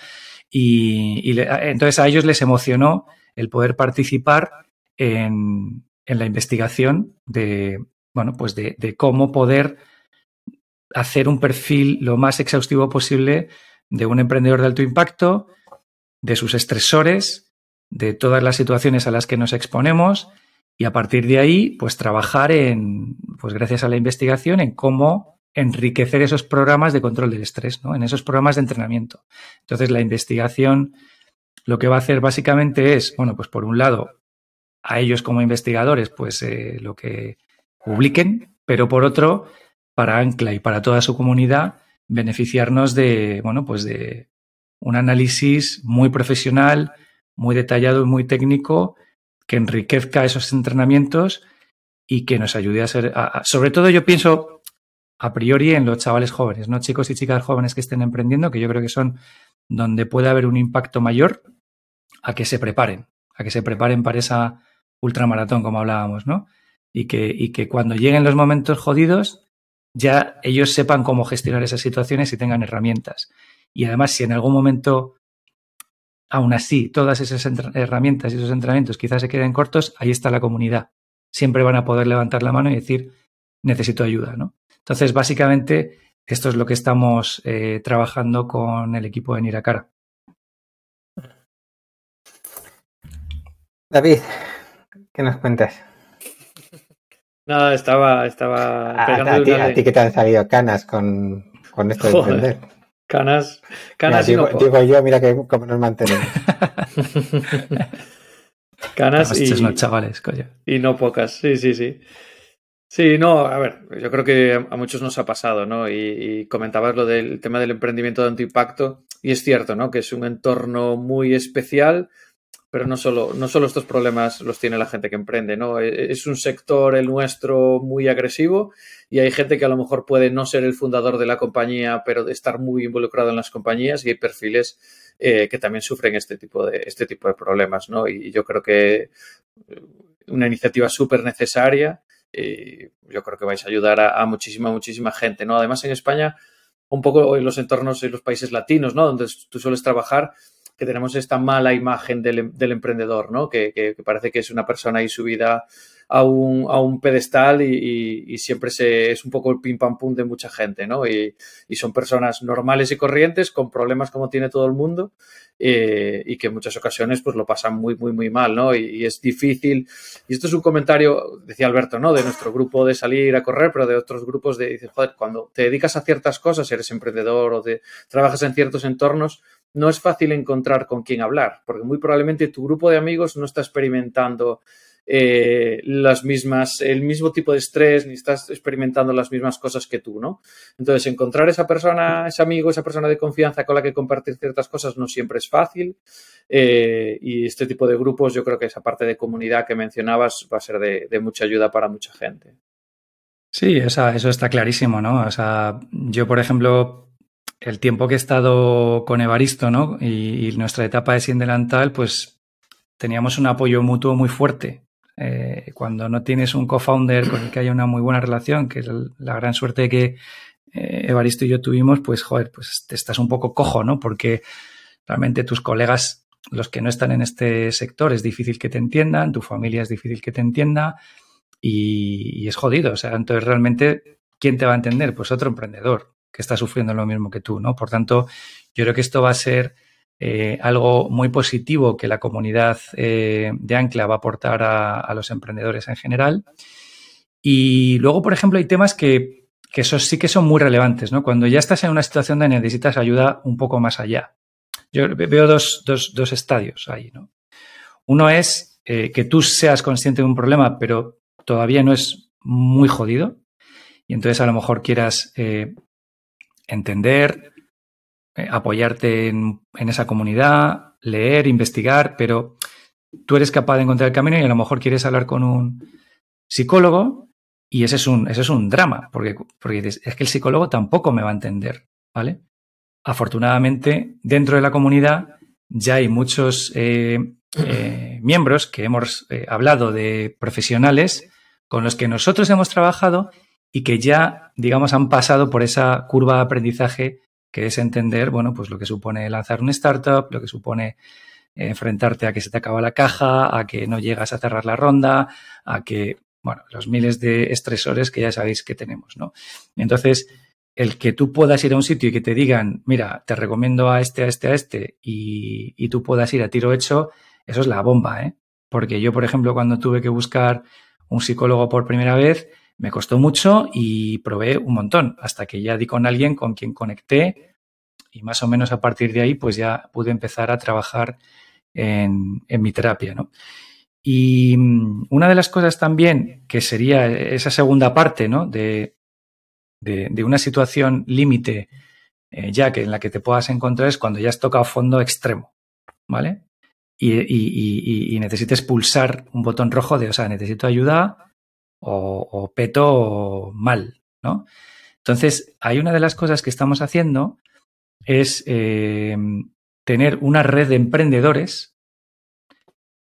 Y, entonces a ellos les emocionó el poder participar en, en la investigación de, bueno, pues de, cómo poder hacer un perfil lo más exhaustivo posible de un emprendedor de alto impacto, de sus estresores, de todas las situaciones a las que nos exponemos y a partir de ahí, pues trabajar en, pues gracias a la investigación, en cómo enriquecer esos programas de control del estrés, ¿no? En esos programas de entrenamiento. Entonces, la investigación lo que va a hacer básicamente es, bueno, pues por un lado, a ellos como investigadores, pues eh, lo que publiquen, pero por otro, para Ancla y para toda su comunidad, beneficiarnos de, bueno, pues de un análisis muy profesional, muy detallado y muy técnico que enriquezca esos entrenamientos y que nos ayude a ser, sobre todo yo pienso a priori en los chavales jóvenes, ¿no? Chicos y chicas jóvenes que estén emprendiendo, que yo creo que son donde puede haber un impacto mayor a que se preparen, a que se preparen para esa ultramaratón, como hablábamos, ¿no? Y que, y que cuando lleguen los momentos jodidos, ya ellos sepan cómo gestionar esas situaciones y tengan herramientas. Y además, si en algún momento, aún así, todas esas herramientas y esos entrenamientos quizás se queden cortos, ahí está la comunidad. Siempre van a poder levantar la mano y decir, necesito ayuda, ¿no? Entonces, básicamente, esto es lo que estamos eh, trabajando con el equipo de Niracara. David, ¿qué nos cuentas? Nada, estaba, estaba a, ti, a, ti, que te han salido canas con, con esto de emprender. Canas, canas digo, yo, mira que cómo nos mantenemos. <laughs> canas y, no, chavales, coño. y no pocas, sí, sí, sí. Sí, no, a ver, yo creo que a muchos nos ha pasado, ¿no? Y, y comentabas lo del tema del emprendimiento de alto impacto, y es cierto, ¿no? Que es un entorno muy especial, pero no solo, no solo estos problemas los tiene la gente que emprende, ¿no? E, es un sector, el nuestro, muy agresivo y hay gente que a lo mejor puede no ser el fundador de la compañía, pero estar muy involucrado en las compañías y hay perfiles eh, que también sufren este tipo de, este tipo de problemas, ¿no? Y yo creo que una iniciativa súper necesaria y yo creo que vais a ayudar a, a, muchísima, muchísima gente, ¿no? Además, en España, un poco en los entornos, en los países latinos, ¿no? Donde tú sueles trabajar, que tenemos esta mala imagen del, del emprendedor, ¿no? Que, parece que es una persona ahí subida a un, a un pedestal y, siempre se, es un poco el pim pam pum de mucha gente, ¿no? Y, y, son personas normales y corrientes con problemas como tiene todo el mundo eh, y que en muchas ocasiones pues lo pasan muy, muy, muy mal, ¿no? Y, es difícil. Y esto es un comentario, decía Alberto, ¿no? De nuestro grupo de salir a correr, pero de otros grupos de, dices, joder, cuando te dedicas a ciertas cosas, eres emprendedor o de, trabajas en ciertos entornos, no es fácil encontrar con quién hablar, porque muy probablemente tu grupo de amigos no está experimentando eh, las mismas, el mismo tipo de estrés, ni estás experimentando las mismas cosas que tú, ¿no? Entonces, encontrar esa persona, ese amigo, esa persona de confianza con la que compartir ciertas cosas no siempre es fácil. Eh, y este tipo de grupos, yo creo que esa parte de comunidad que mencionabas va a ser de, de mucha ayuda para mucha gente. Sí, o sea, eso está clarísimo, ¿no? O sea, yo, por ejemplo, el tiempo que he estado con Evaristo, ¿no? Y, y nuestra etapa de Sin Delantal, pues teníamos un apoyo mutuo muy fuerte. eh, cuando no tienes un co-founder con el que haya una muy buena relación, que es la gran suerte que eh, Evaristo y yo tuvimos, pues joder, pues te estás un poco cojo, ¿no? Porque realmente tus colegas, los que no están en este sector, es difícil que te entiendan, tu familia es difícil que te entienda y, es jodido. O sea, entonces realmente, ¿quién te va a entender? Pues otro emprendedor que está sufriendo lo mismo que tú, ¿no? Por tanto, yo creo que esto va a ser eh, algo muy positivo que la comunidad eh, de Ancla va a aportar a, los emprendedores en general. Y luego, por ejemplo, hay temas que, que esos sí que son muy relevantes, ¿no? Cuando ya estás en una situación de necesitas ayuda un poco más allá. Yo veo dos, dos, dos estadios ahí, ¿no? Uno es eh, que tú seas consciente de un problema, pero todavía no es muy jodido. Y entonces a lo mejor quieras entender, eh, apoyarte en, esa comunidad, leer, investigar, pero tú eres capaz de encontrar el camino y a lo mejor quieres hablar con un psicólogo y ese es un, ese es un drama, porque, porque es que el psicólogo tampoco me va a entender, ¿vale? Afortunadamente, dentro de la comunidad ya hay muchos eh, eh, miembros que hemos hablado de profesionales con los que nosotros hemos trabajado y que ya, digamos, han pasado por esa curva de aprendizaje que es entender, bueno, pues lo que supone lanzar un startup, lo que supone eh, enfrentarte a que se te acaba la caja, a que no llegas a cerrar la ronda, a que, bueno, los miles de estresores que ya sabéis que tenemos, ¿no? Entonces, el que tú puedas ir a un sitio y que te digan, mira, te recomiendo a este, a este, a este, y, y tú puedas ir a tiro hecho, eso es la bomba, ¿eh? Porque yo, por ejemplo, cuando tuve que buscar un psicólogo por primera vez, me costó mucho y probé un montón hasta que ya di con alguien con quien conecté y más o menos a partir de ahí pues ya pude empezar a trabajar en, mi terapia. ¿no? Y mm, una de las cosas también que sería esa segunda parte ¿no? de, de, una situación límite eh, ya que en la que te puedas encontrar es cuando ya has tocado fondo extremo, ¿vale? Y, y, y, necesites pulsar un botón rojo de, o sea, necesito ayuda, o, peto mal, ¿no? Entonces, hay una de las cosas que estamos haciendo es eh, tener una red de emprendedores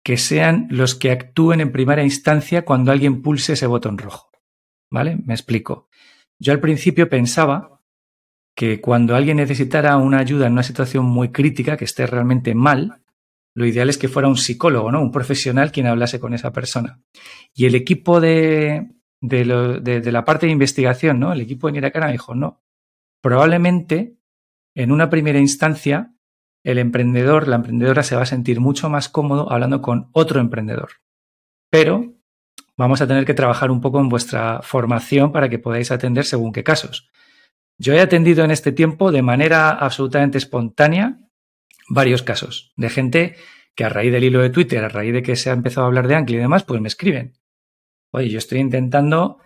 que sean los que actúen en primera instancia cuando alguien pulse ese botón rojo. ¿Vale? Me explico. Yo al principio pensaba que cuando alguien necesitara una ayuda en una situación muy crítica, que esté realmente mal, lo ideal es que fuera un psicólogo, ¿no? Un profesional quien hablase con esa persona. Y el equipo de, de, la parte de investigación, ¿no? El equipo de Niracana me dijo, no, probablemente en una primera instancia el emprendedor, la emprendedora se va a sentir mucho más cómodo hablando con otro emprendedor. Pero vamos a tener que trabajar un poco en vuestra formación para que podáis atender según qué casos. Yo he atendido en este tiempo de manera absolutamente espontánea varios casos de gente que a raíz del hilo de Twitter, a raíz de que se ha empezado a hablar de Ankle y demás, pues me escriben. Oye, yo estoy intentando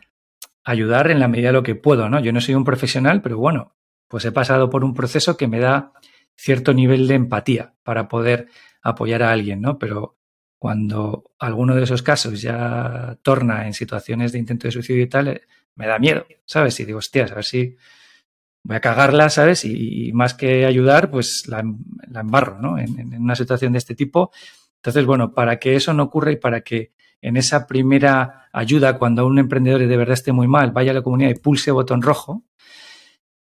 ayudar en la medida de lo que puedo, ¿no? Yo no soy un profesional, pero bueno, pues he pasado por un proceso que me da cierto nivel de empatía para poder apoyar a alguien, ¿no? Pero cuando alguno de esos casos ya torna en situaciones de intento de suicidio y tal, eh, me da miedo, ¿sabes? Y digo, hostias, a ver si voy a cagarla, ¿sabes? Y, más que ayudar, pues la, embarro, ¿no? En, una situación de este tipo. Entonces, bueno, para que eso no ocurra y para que en esa primera ayuda, cuando un emprendedor de verdad esté muy mal, vaya a la comunidad y pulse botón rojo,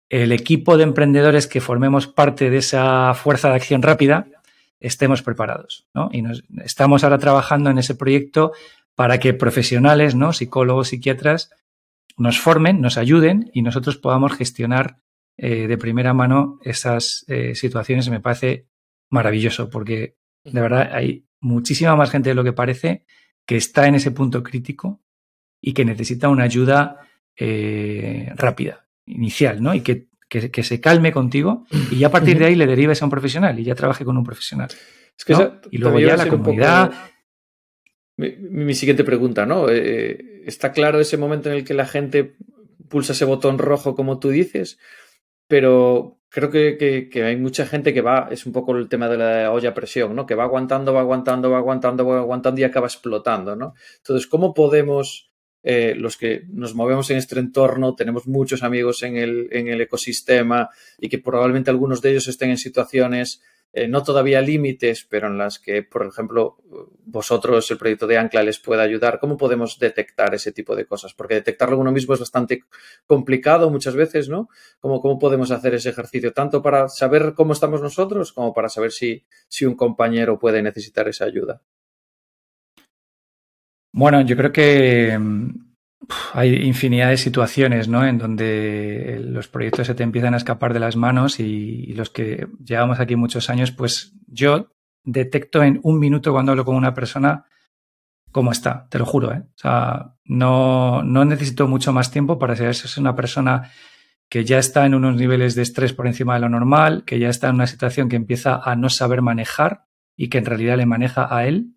el equipo de emprendedores que formemos parte de esa fuerza de acción rápida estemos preparados, ¿no? Y estamos ahora trabajando en ese proyecto para que profesionales, ¿no? Psicólogos, psiquiatras, nos formen, nos ayuden y nosotros podamos gestionar eh, de primera mano esas eh, situaciones me parece maravilloso porque de verdad hay muchísima más gente de lo que parece que está en ese punto crítico y que necesita una ayuda eh, rápida, inicial, ¿no? Y que, que, se calme contigo y ya a partir de ahí le derives a un profesional y ya trabaje con un profesional. Es que y luego ya la comunidad. Mi, siguiente pregunta, ¿no? está claro ese momento en el que la gente pulsa ese botón rojo, como tú dices, pero creo que, hay mucha gente que va, es un poco el tema de la olla a presión, ¿no? Que va aguantando, va aguantando, va aguantando, va aguantando y acaba explotando, ¿no? Entonces, ¿cómo podemos, eh, los que nos movemos en este entorno, tenemos muchos amigos en el, en el ecosistema y que probablemente algunos de ellos estén en situaciones eh, no todavía límites, pero en las que, por ejemplo, vosotros, el proyecto de Ancla, les pueda ayudar? ¿Cómo podemos detectar ese tipo de cosas? Porque detectarlo uno mismo es bastante complicado muchas veces, ¿no? ¿Cómo, cómo podemos hacer ese ejercicio? Tanto para saber cómo estamos nosotros como para saber si, si un compañero puede necesitar esa ayuda. Bueno, yo creo que mm, hay infinidad de situaciones, ¿no? En donde los proyectos se te empiezan a escapar de las manos y, los que llevamos aquí muchos años, pues yo detecto en un minuto cuando hablo con una persona cómo está, te lo juro, ¿eh? O sea, no, no necesito mucho más tiempo para saber si es una persona que ya está en unos niveles de estrés por encima de lo normal, que ya está en una situación que empieza a no saber manejar y que en realidad le maneja a él.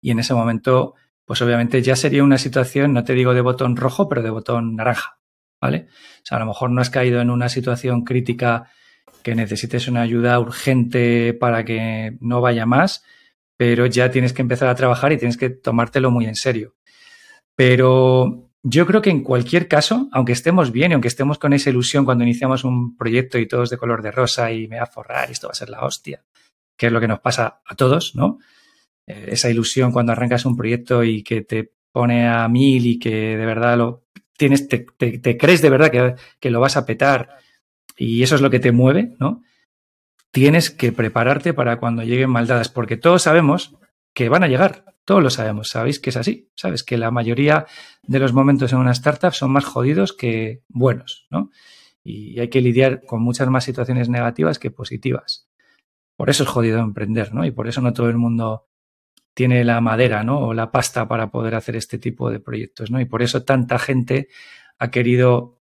Y en ese momento pues obviamente ya sería una situación, no te digo de botón rojo, pero de botón naranja, ¿vale? O sea, a lo mejor no has caído en una situación crítica que necesites una ayuda urgente para que no vaya más, pero ya tienes que empezar a trabajar y tienes que tomártelo muy en serio. Pero yo creo que en cualquier caso, aunque estemos bien y aunque estemos con esa ilusión cuando iniciamos un proyecto y todo es de color de rosa y me va a forrar esto va a ser la hostia, que es lo que nos pasa a todos, ¿no? Eh, esa ilusión cuando arrancas un proyecto y que te pone a mil y que de verdad lo tienes, te, crees de verdad que, que, lo vas a petar y eso es lo que te mueve, ¿no? Tienes que prepararte para cuando lleguen maldadas, porque todos sabemos que van a llegar, todos lo sabemos, sabéis que es así, sabes que la mayoría de los momentos en una startup son más jodidos que buenos, ¿no? Y hay que lidiar con muchas más situaciones negativas que positivas. Por eso es jodido emprender, ¿no? Y por eso no todo el mundo tiene la madera, ¿no? O la pasta para poder hacer este tipo de proyectos, ¿no? Y por eso tanta gente ha querido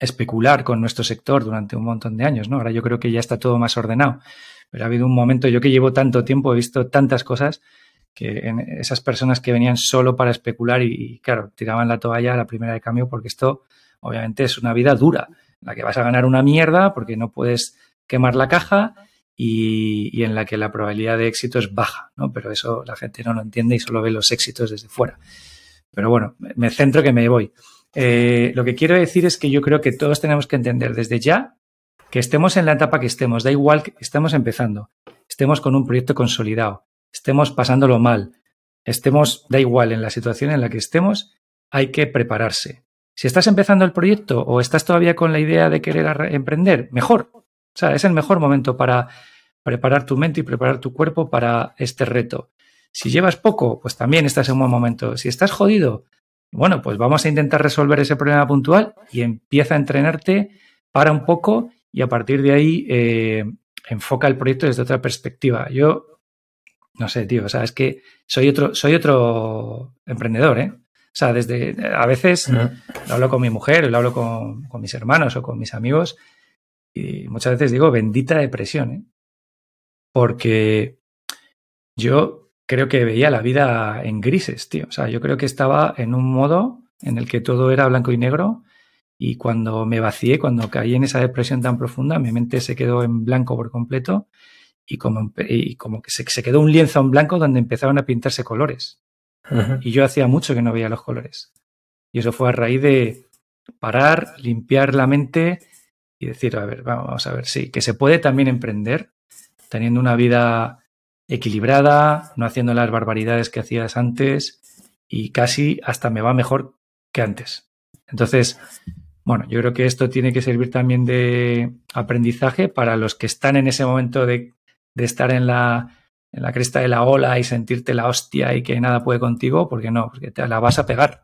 especular con nuestro sector durante un montón de años, ¿no? Ahora yo creo que ya está todo más ordenado. Pero ha habido un momento, yo que llevo tanto tiempo, he visto tantas cosas que en esas personas que venían solo para especular y, claro, tiraban la toalla a la primera de cambio porque esto obviamente es una vida dura, la que vas a ganar una mierda porque no puedes quemar la caja y, en la que la probabilidad de éxito es baja, ¿no? Pero eso la gente no lo entiende y solo ve los éxitos desde fuera. Pero bueno, me centro que me voy. Eh, lo que quiero decir es que yo creo que todos tenemos que entender desde ya que estemos en la etapa que estemos, da igual que estemos empezando, estemos con un proyecto consolidado, estemos pasándolo mal, estemos, da igual en la situación en la que estemos, hay que prepararse. Si estás empezando el proyecto o estás todavía con la idea de querer emprender, mejor, o sea, es el mejor momento para preparar tu mente y preparar tu cuerpo para este reto. Si llevas poco, pues también estás en un buen momento. Si estás jodido, bueno, pues vamos a intentar resolver ese problema puntual y empieza a entrenarte, para un poco y a partir de ahí eh, enfoca el proyecto desde otra perspectiva. Yo, no sé, tío, o sea, es que soy otro, soy otro emprendedor, ¿eh? O sea, desde a veces lo hablo con mi mujer, lo hablo con, con mis hermanos o con mis amigos y muchas veces digo bendita depresión, ¿eh? Porque yo creo que veía la vida en grises, tío. O sea, yo creo que estaba en un modo en el que todo era blanco y negro y cuando me vacié, cuando caí en esa depresión tan profunda, mi mente se quedó en blanco por completo y como, y como que se, se, quedó un lienzo en blanco donde empezaron a pintarse colores. Y yo hacía mucho que no veía los colores. Y eso fue a raíz de parar, limpiar la mente y decir, a ver, vamos a ver, sí, que se puede también emprender teniendo una vida equilibrada, no haciendo las barbaridades que hacías antes y casi hasta me va mejor que antes. Entonces, bueno, yo creo que esto tiene que servir también de aprendizaje para los que están en ese momento de, estar en la, en la cresta de la ola y sentirte la hostia y que nada puede contigo, porque no, porque te la vas a pegar.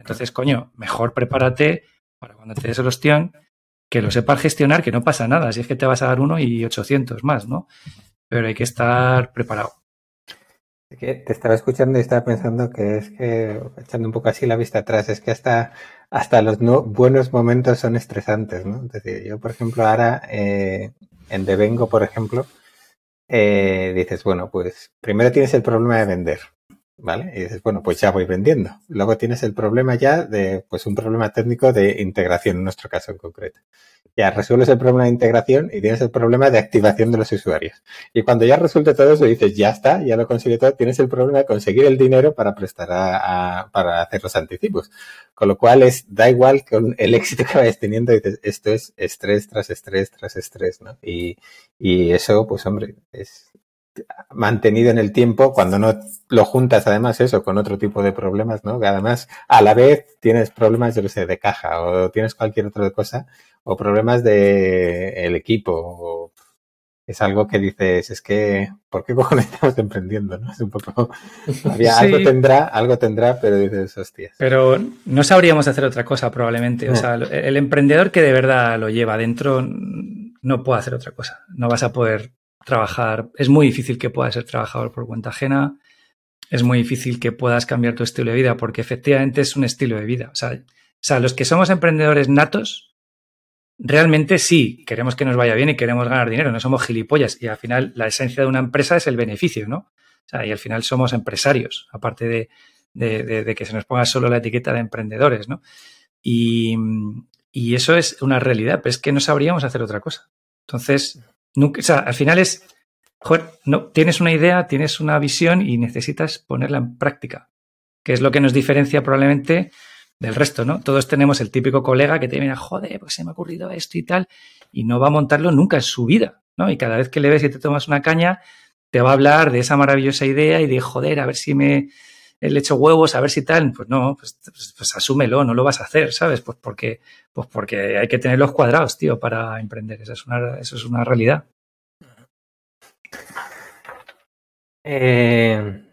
Entonces, coño, mejor prepárate para cuando te des el ostión que lo sepas gestionar, que no pasa nada, si es que te vas a dar uno y 800 más, ¿no? Pero hay que estar preparado. que te estaba escuchando y estaba pensando que es que, echando un poco así la vista atrás, es que hasta, hasta los no, buenos momentos son estresantes, ¿no? Es decir, yo, por ejemplo, ahora eh, en Devengo, por ejemplo, eh, dices, bueno, pues primero tienes el problema de vender. ¿Vale? Y dices, bueno, pues ya voy vendiendo. Luego tienes el problema ya de, pues un problema técnico de integración, en nuestro caso en concreto. Ya resuelves el problema de integración y tienes el problema de activación de los usuarios. Y cuando ya resuelve todo eso, dices, ya está, ya lo consigue todo, tienes el problema de conseguir el dinero para prestar a, para hacer los anticipos. Con lo cual es, da igual con el <laughs> éxito que vayas teniendo, dices, esto es estrés tras estrés tras estrés, ¿no? Y, y eso, pues hombre, es, mantenido en el tiempo cuando no lo juntas además eso con otro tipo de problemas, ¿no? Que además a la vez tienes problemas, yo que sé, de caja o tienes cualquier otra cosa o problemas de el equipo o es algo que dices, es que, ¿por qué cojones <laughs> estamos emprendiendo? ¿no? Es un poco, <laughs> algo tendrá, algo tendrá, pero dices, hostias. Pero no sabríamos hacer otra cosa probablemente. O sea, el emprendedor que de verdad lo lleva dentro no puede hacer otra cosa. No vas a poder trabajar, es muy difícil que puedas ser trabajador por cuenta ajena, es muy difícil que puedas cambiar tu estilo de vida porque efectivamente es un estilo de vida. O sea, los que somos emprendedores natos, realmente sí, queremos que nos vaya bien y queremos ganar dinero, no somos gilipollas y al final la esencia de una empresa es el beneficio, ¿no? O sea, y al final somos empresarios, aparte de, de, que se nos ponga solo la etiqueta de emprendedores, ¿no? Y, y eso es una realidad, pero es que no sabríamos hacer otra cosa. Entonces, Nunca, o sea, al final es, joder, no, tienes una idea, tienes una visión y necesitas ponerla en práctica, que es lo que nos diferencia probablemente del resto, ¿no? Todos tenemos el típico colega que te viene, joder, pues se me ha ocurrido esto y tal, y no va a montarlo nunca en su vida, ¿no? Y cada vez que le ves y te tomas una caña, te va a hablar de esa maravillosa idea y de, joder, a ver si me le echo huevos, a ver si tal, pues no, pues, pues, pues, asúmelo, no lo vas a hacer, ¿sabes? Pues porque, pues porque hay que tener los cuadrados, tío, para emprender. Eso es una, eso es una realidad. Eh,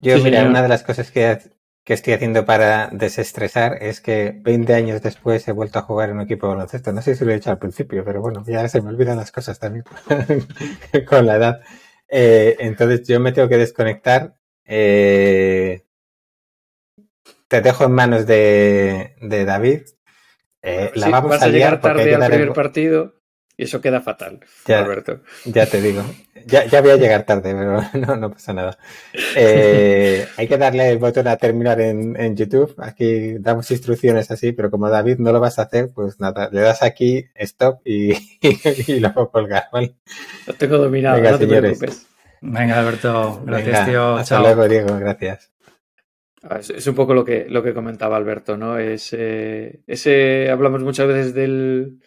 yo, mira, una de las cosas que, que, estoy haciendo para desestresar es que 20 años después he vuelto a jugar en un equipo de baloncesto. No sé si lo he hecho al principio, pero bueno, ya se me olvidan las cosas también <laughs> con la edad. Eh, entonces yo me tengo que desconectar eh, te dejo en manos de, de David. Eh, la vamos vas a, llegar tarde al primer partido y eso queda fatal, ya, Alberto. Ya te digo. Ya, ya, voy a llegar tarde, pero <laughs> no, no pasa nada. Eh, hay que darle el botón a terminar en, en, YouTube. Aquí damos instrucciones así, pero como David no lo vas a hacer, pues nada, le das aquí stop y, <laughs> y, lo puedo colgar, ¿vale? Lo tengo dominado, no te preocupes. Venga, Alberto, gracias, tío. Hasta luego, Diego, gracias. Ah, es, un poco lo que, lo que comentaba Alberto, ¿no? Es, eh, ese, hablamos muchas veces del,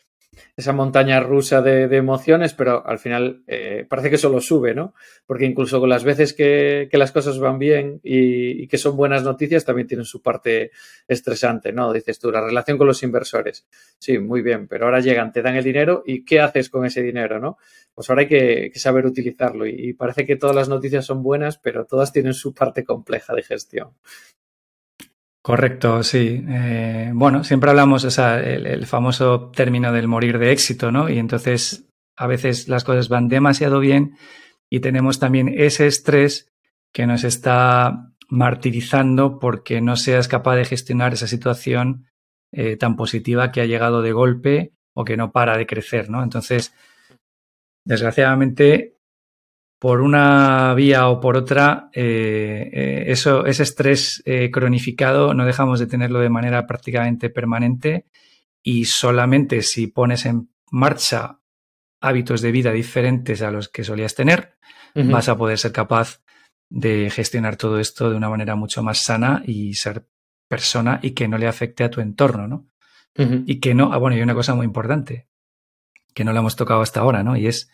esa montaña rusa de, emociones, pero al final eh, parece que solo sube, ¿no? Porque incluso con las veces que, las cosas van bien y, que son buenas noticias, también tienen su parte estresante, ¿no? Dices tú, la relación con los inversores. Sí, muy bien, pero ahora llegan, te dan el dinero y ¿qué haces con ese dinero, no? Pues ahora hay que, saber utilizarlo y, parece que todas las noticias son buenas, pero todas tienen su parte compleja de gestión. Correcto, sí. Eh, bueno, siempre hablamos, o sea, el, famoso término del morir de éxito, ¿no? Y entonces a veces las cosas van demasiado bien y tenemos también ese estrés que nos está martirizando porque no seas capaz de gestionar esa situación eh, tan positiva que ha llegado de golpe o que no para de crecer, ¿no? Entonces, desgraciadamente, por una vía o por otra, eh, eh, eso, ese estrés eh, cronificado no dejamos de tenerlo de manera prácticamente permanente y solamente si pones en marcha hábitos de vida diferentes a los que solías tener, vas a poder ser capaz de gestionar todo esto de una manera mucho más sana y ser persona y que no le afecte a tu entorno, ¿no? Y que no, ah, bueno, y una cosa muy importante, que no la hemos tocado hasta ahora, ¿no? Y es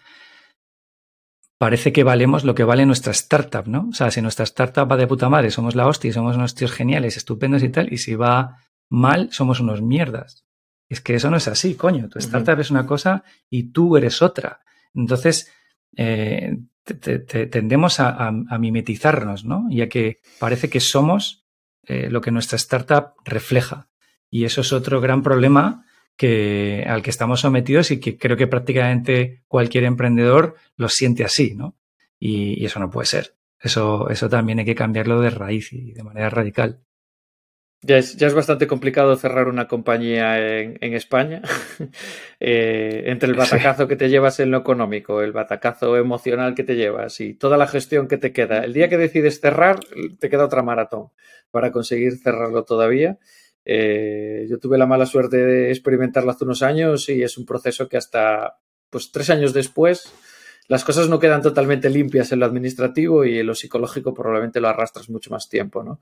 parece que valemos lo que vale nuestra startup, ¿no? O sea, si nuestra startup va de puta madre, somos la hostia, somos unos tíos geniales, estupendos y tal, y si va mal, somos unos mierdas. Es que eso no es así, coño. Tu startup es una cosa y tú eres otra. Entonces, eh, tendemos a, mimetizarnos, ¿no? Ya que parece que somos eh, lo que nuestra startup refleja. Y eso es otro gran problema que, al que estamos sometidos y que creo que prácticamente cualquier emprendedor lo siente así, ¿no? Y, eso no puede ser. Eso, eso también hay que cambiarlo de raíz y de manera radical. Ya es, ya es, bastante complicado cerrar una compañía en, en España. <laughs> eh, entre el batacazo que te llevas en lo económico, el batacazo emocional que te llevas y toda la gestión que te queda. El día que decides cerrar, te queda otra maratón para conseguir cerrarlo todavía. Eh, yo tuve la mala suerte de experimentarlo hace unos años y es un proceso que hasta pues tres años después las cosas no quedan totalmente limpias en lo administrativo y en lo psicológico probablemente lo arrastras mucho más tiempo, ¿no?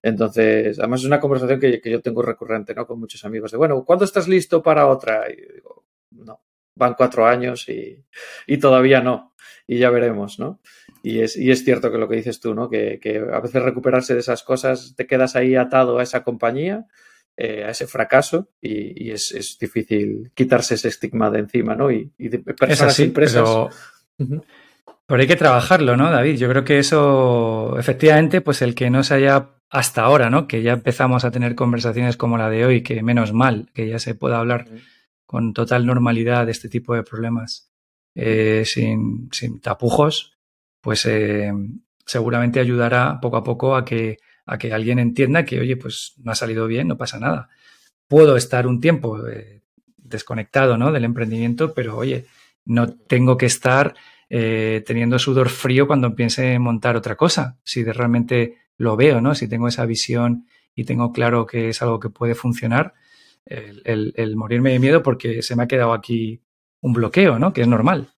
Entonces, además es una conversación que, que yo tengo recurrente, ¿no? Con muchos amigos de, bueno, ¿cuándo estás listo para otra? Y digo, no, van cuatro años y, y todavía no, y ya veremos, ¿no? Y es, y es cierto que lo que dices tú, ¿no? Que, que a veces recuperarse de esas cosas, te quedas ahí atado a esa compañía eh, a ese fracaso y, y es, es, difícil quitarse ese estigma de encima, ¿no? Y, y de personas así, empresas. Pero, pero hay que trabajarlo, ¿no, David? Yo creo que eso, efectivamente, pues el que no se haya hasta ahora, ¿no? Que ya empezamos a tener conversaciones como la de hoy, que menos mal que ya se pueda hablar con total normalidad de este tipo de problemas eh, sin, sin, tapujos, pues eh, seguramente ayudará poco a poco a que, a que alguien entienda que, oye, pues no ha salido bien, no pasa nada. Puedo estar un tiempo eh, desconectado ¿no? del emprendimiento, pero oye, no tengo que estar eh, teniendo sudor frío cuando piense en montar otra cosa. Si de realmente lo veo, ¿no? Si tengo esa visión y tengo claro que es algo que puede funcionar, el, morirme de miedo porque se me ha quedado aquí un bloqueo, ¿no? Que es normal.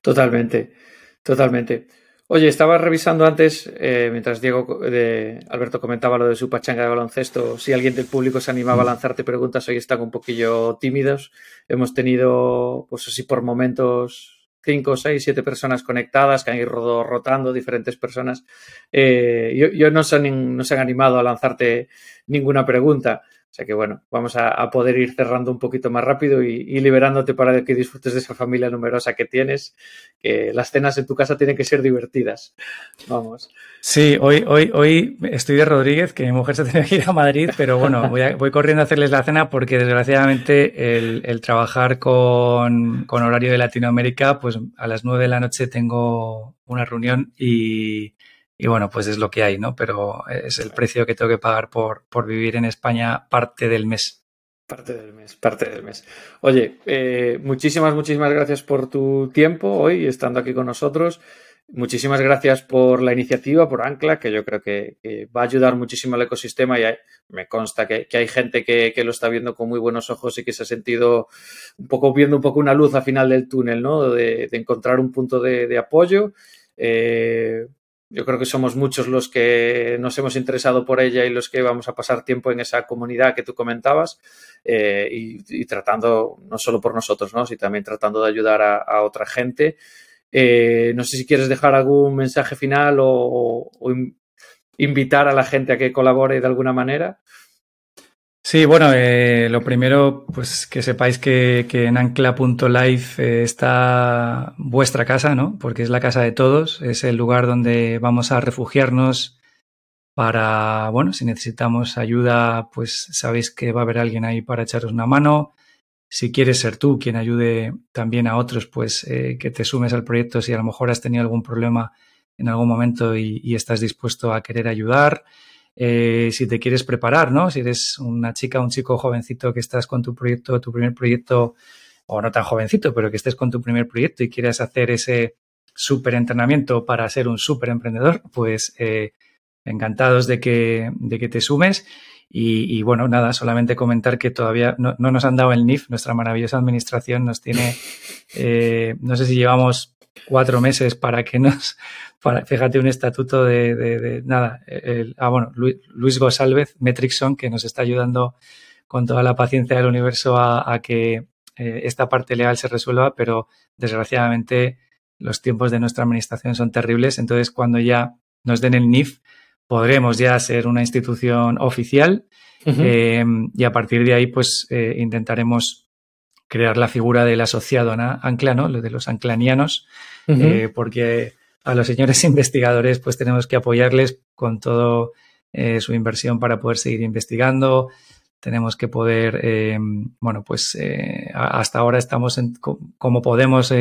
Totalmente, totalmente. Oye, estaba revisando antes, eh, mientras Diego de Alberto comentaba lo de su pachanga de baloncesto, si alguien del público se animaba a lanzarte preguntas, hoy están un poquillo tímidos. Hemos tenido, pues así por momentos, cinco, seis, siete personas conectadas que han ido rotando, diferentes personas. Eh, yo, yo no, se han, no se han animado a lanzarte ninguna pregunta. O sea que bueno, vamos a, poder ir cerrando un poquito más rápido y, liberándote para que disfrutes de esa familia numerosa que tienes, que las cenas en tu casa tienen que ser divertidas. Vamos. Sí, hoy, hoy, hoy estoy de Rodríguez, que mi mujer se tenía que ir a Madrid, pero bueno, voy corriendo a hacerles la cena porque desgraciadamente el, el trabajar con, con, horario de Latinoamérica, pues a las nueve de la noche tengo una reunión y, y bueno, pues es lo que hay, ¿no? Pero es el precio que tengo que pagar por, por vivir en España parte del mes. Parte del mes, parte del mes. Oye, eh, muchísimas, muchísimas gracias por tu tiempo hoy estando aquí con nosotros. Muchísimas gracias por la iniciativa, por Ancla, que yo creo que, que va a ayudar muchísimo al ecosistema y hay, me consta que, que hay gente que, que, lo está viendo con muy buenos ojos y que se ha sentido un poco viendo un poco una luz al final del túnel, ¿no? De, de encontrar un punto de, de apoyo. Eh, yo creo que somos muchos los que nos hemos interesado por ella y los que vamos a pasar tiempo en esa comunidad que tú comentabas eh, y, tratando, no solo por nosotros, ¿no? sino también tratando de ayudar a, otra gente. Eh, no sé si quieres dejar algún mensaje final o, invitar a la gente a que colabore de alguna manera. Sí, bueno, eh, lo primero, pues que sepáis que, en ancla.life eh, está vuestra casa, ¿no? Porque es la casa de todos, es el lugar donde vamos a refugiarnos para, bueno, si necesitamos ayuda, pues sabéis que va a haber alguien ahí para echaros una mano. Si quieres ser tú quien ayude también a otros, pues eh, que te sumes al proyecto si a lo mejor has tenido algún problema en algún momento y estás dispuesto a querer ayudar. Eh, si te quieres preparar, ¿no? Si eres una chica, un chico jovencito que estás con tu proyecto, tu primer proyecto, o no tan jovencito, pero que estés con tu primer proyecto y quieras hacer ese súper entrenamiento para ser un súper emprendedor, pues eh, encantados de que, de que te sumes. Y, y, bueno, nada, solamente comentar que todavía no, no, nos han dado el NIF, nuestra maravillosa administración nos tiene, <laughs> eh, no sé si llevamos cuatro meses para que nos, para, fíjate, un estatuto de, de, de nada, el, ah, bueno, Luis, Luis Gosalvez, Metrixon, que nos está ayudando con toda la paciencia del universo a, a que eh, esta parte legal se resuelva, pero desgraciadamente los tiempos de nuestra administración son terribles, entonces cuando ya nos den el NIF, podremos ya ser una institución oficial uh -huh. eh, y a partir de ahí pues eh, intentaremos crear la figura del asociado ancla, ¿no? Lo de los anclanianos, uh -huh. eh, porque a los señores <laughs> investigadores pues tenemos que apoyarles con todo eh, su inversión para poder seguir investigando. Tenemos que poder, bueno, pues hasta ahora estamos en, como podemos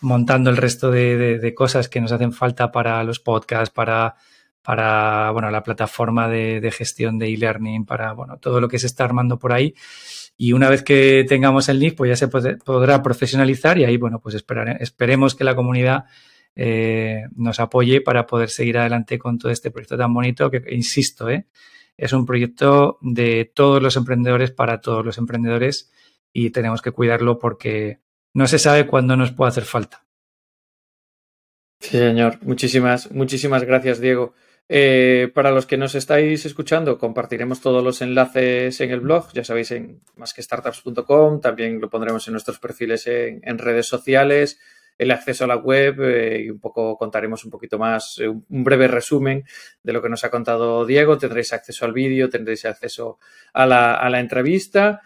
montando el resto de, de, de, cosas que nos hacen falta para los podcasts, para para bueno, la plataforma de, gestión de e-learning, para bueno, todo lo que se está armando por ahí. Y una vez que tengamos el NIF, pues ya se podrá profesionalizar y ahí, bueno, pues esperemos que la comunidad eh, nos apoye para poder seguir adelante con todo este proyecto tan bonito que, insisto, eh, es un proyecto de todos los emprendedores para todos los emprendedores y tenemos que cuidarlo porque no se sabe cuándo nos puede hacer falta. Sí, señor. Muchísimas, muchísimas gracias, Diego. Eh, para los que nos estáis escuchando, compartiremos todos los enlaces en el blog, ya sabéis, en másquestartups.com, también lo pondremos en nuestros perfiles en, redes sociales, el acceso a la web eh, y un poco contaremos un poquito más, eh, un breve resumen de lo que nos ha contado Diego. Tendréis acceso al vídeo, tendréis acceso a la, a la entrevista.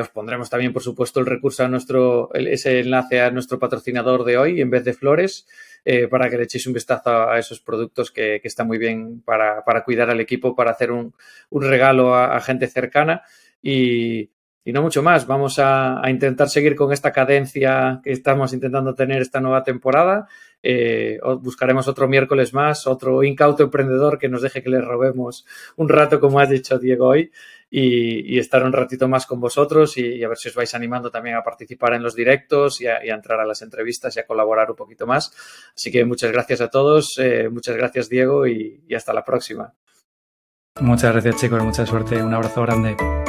os pondremos también, por supuesto, el recurso a nuestro, ese enlace a nuestro patrocinador de hoy en vez de flores. Eh, para que le echéis un vistazo a esos productos que, que están muy bien para, para, cuidar al equipo, para hacer un, un regalo a, gente cercana y, y, no mucho más. Vamos a, a, intentar seguir con esta cadencia que estamos intentando tener esta nueva temporada. Eh, buscaremos otro miércoles más, otro incauto emprendedor que nos deje que le robemos un rato, como has dicho Diego hoy y, estar un ratito más con vosotros y, a ver si os vais animando también a participar en los directos y a, entrar a las entrevistas y a colaborar un poquito más. Así que muchas gracias a todos, eh, muchas gracias Diego y hasta la próxima. Muchas gracias chicos, mucha suerte, un abrazo grande.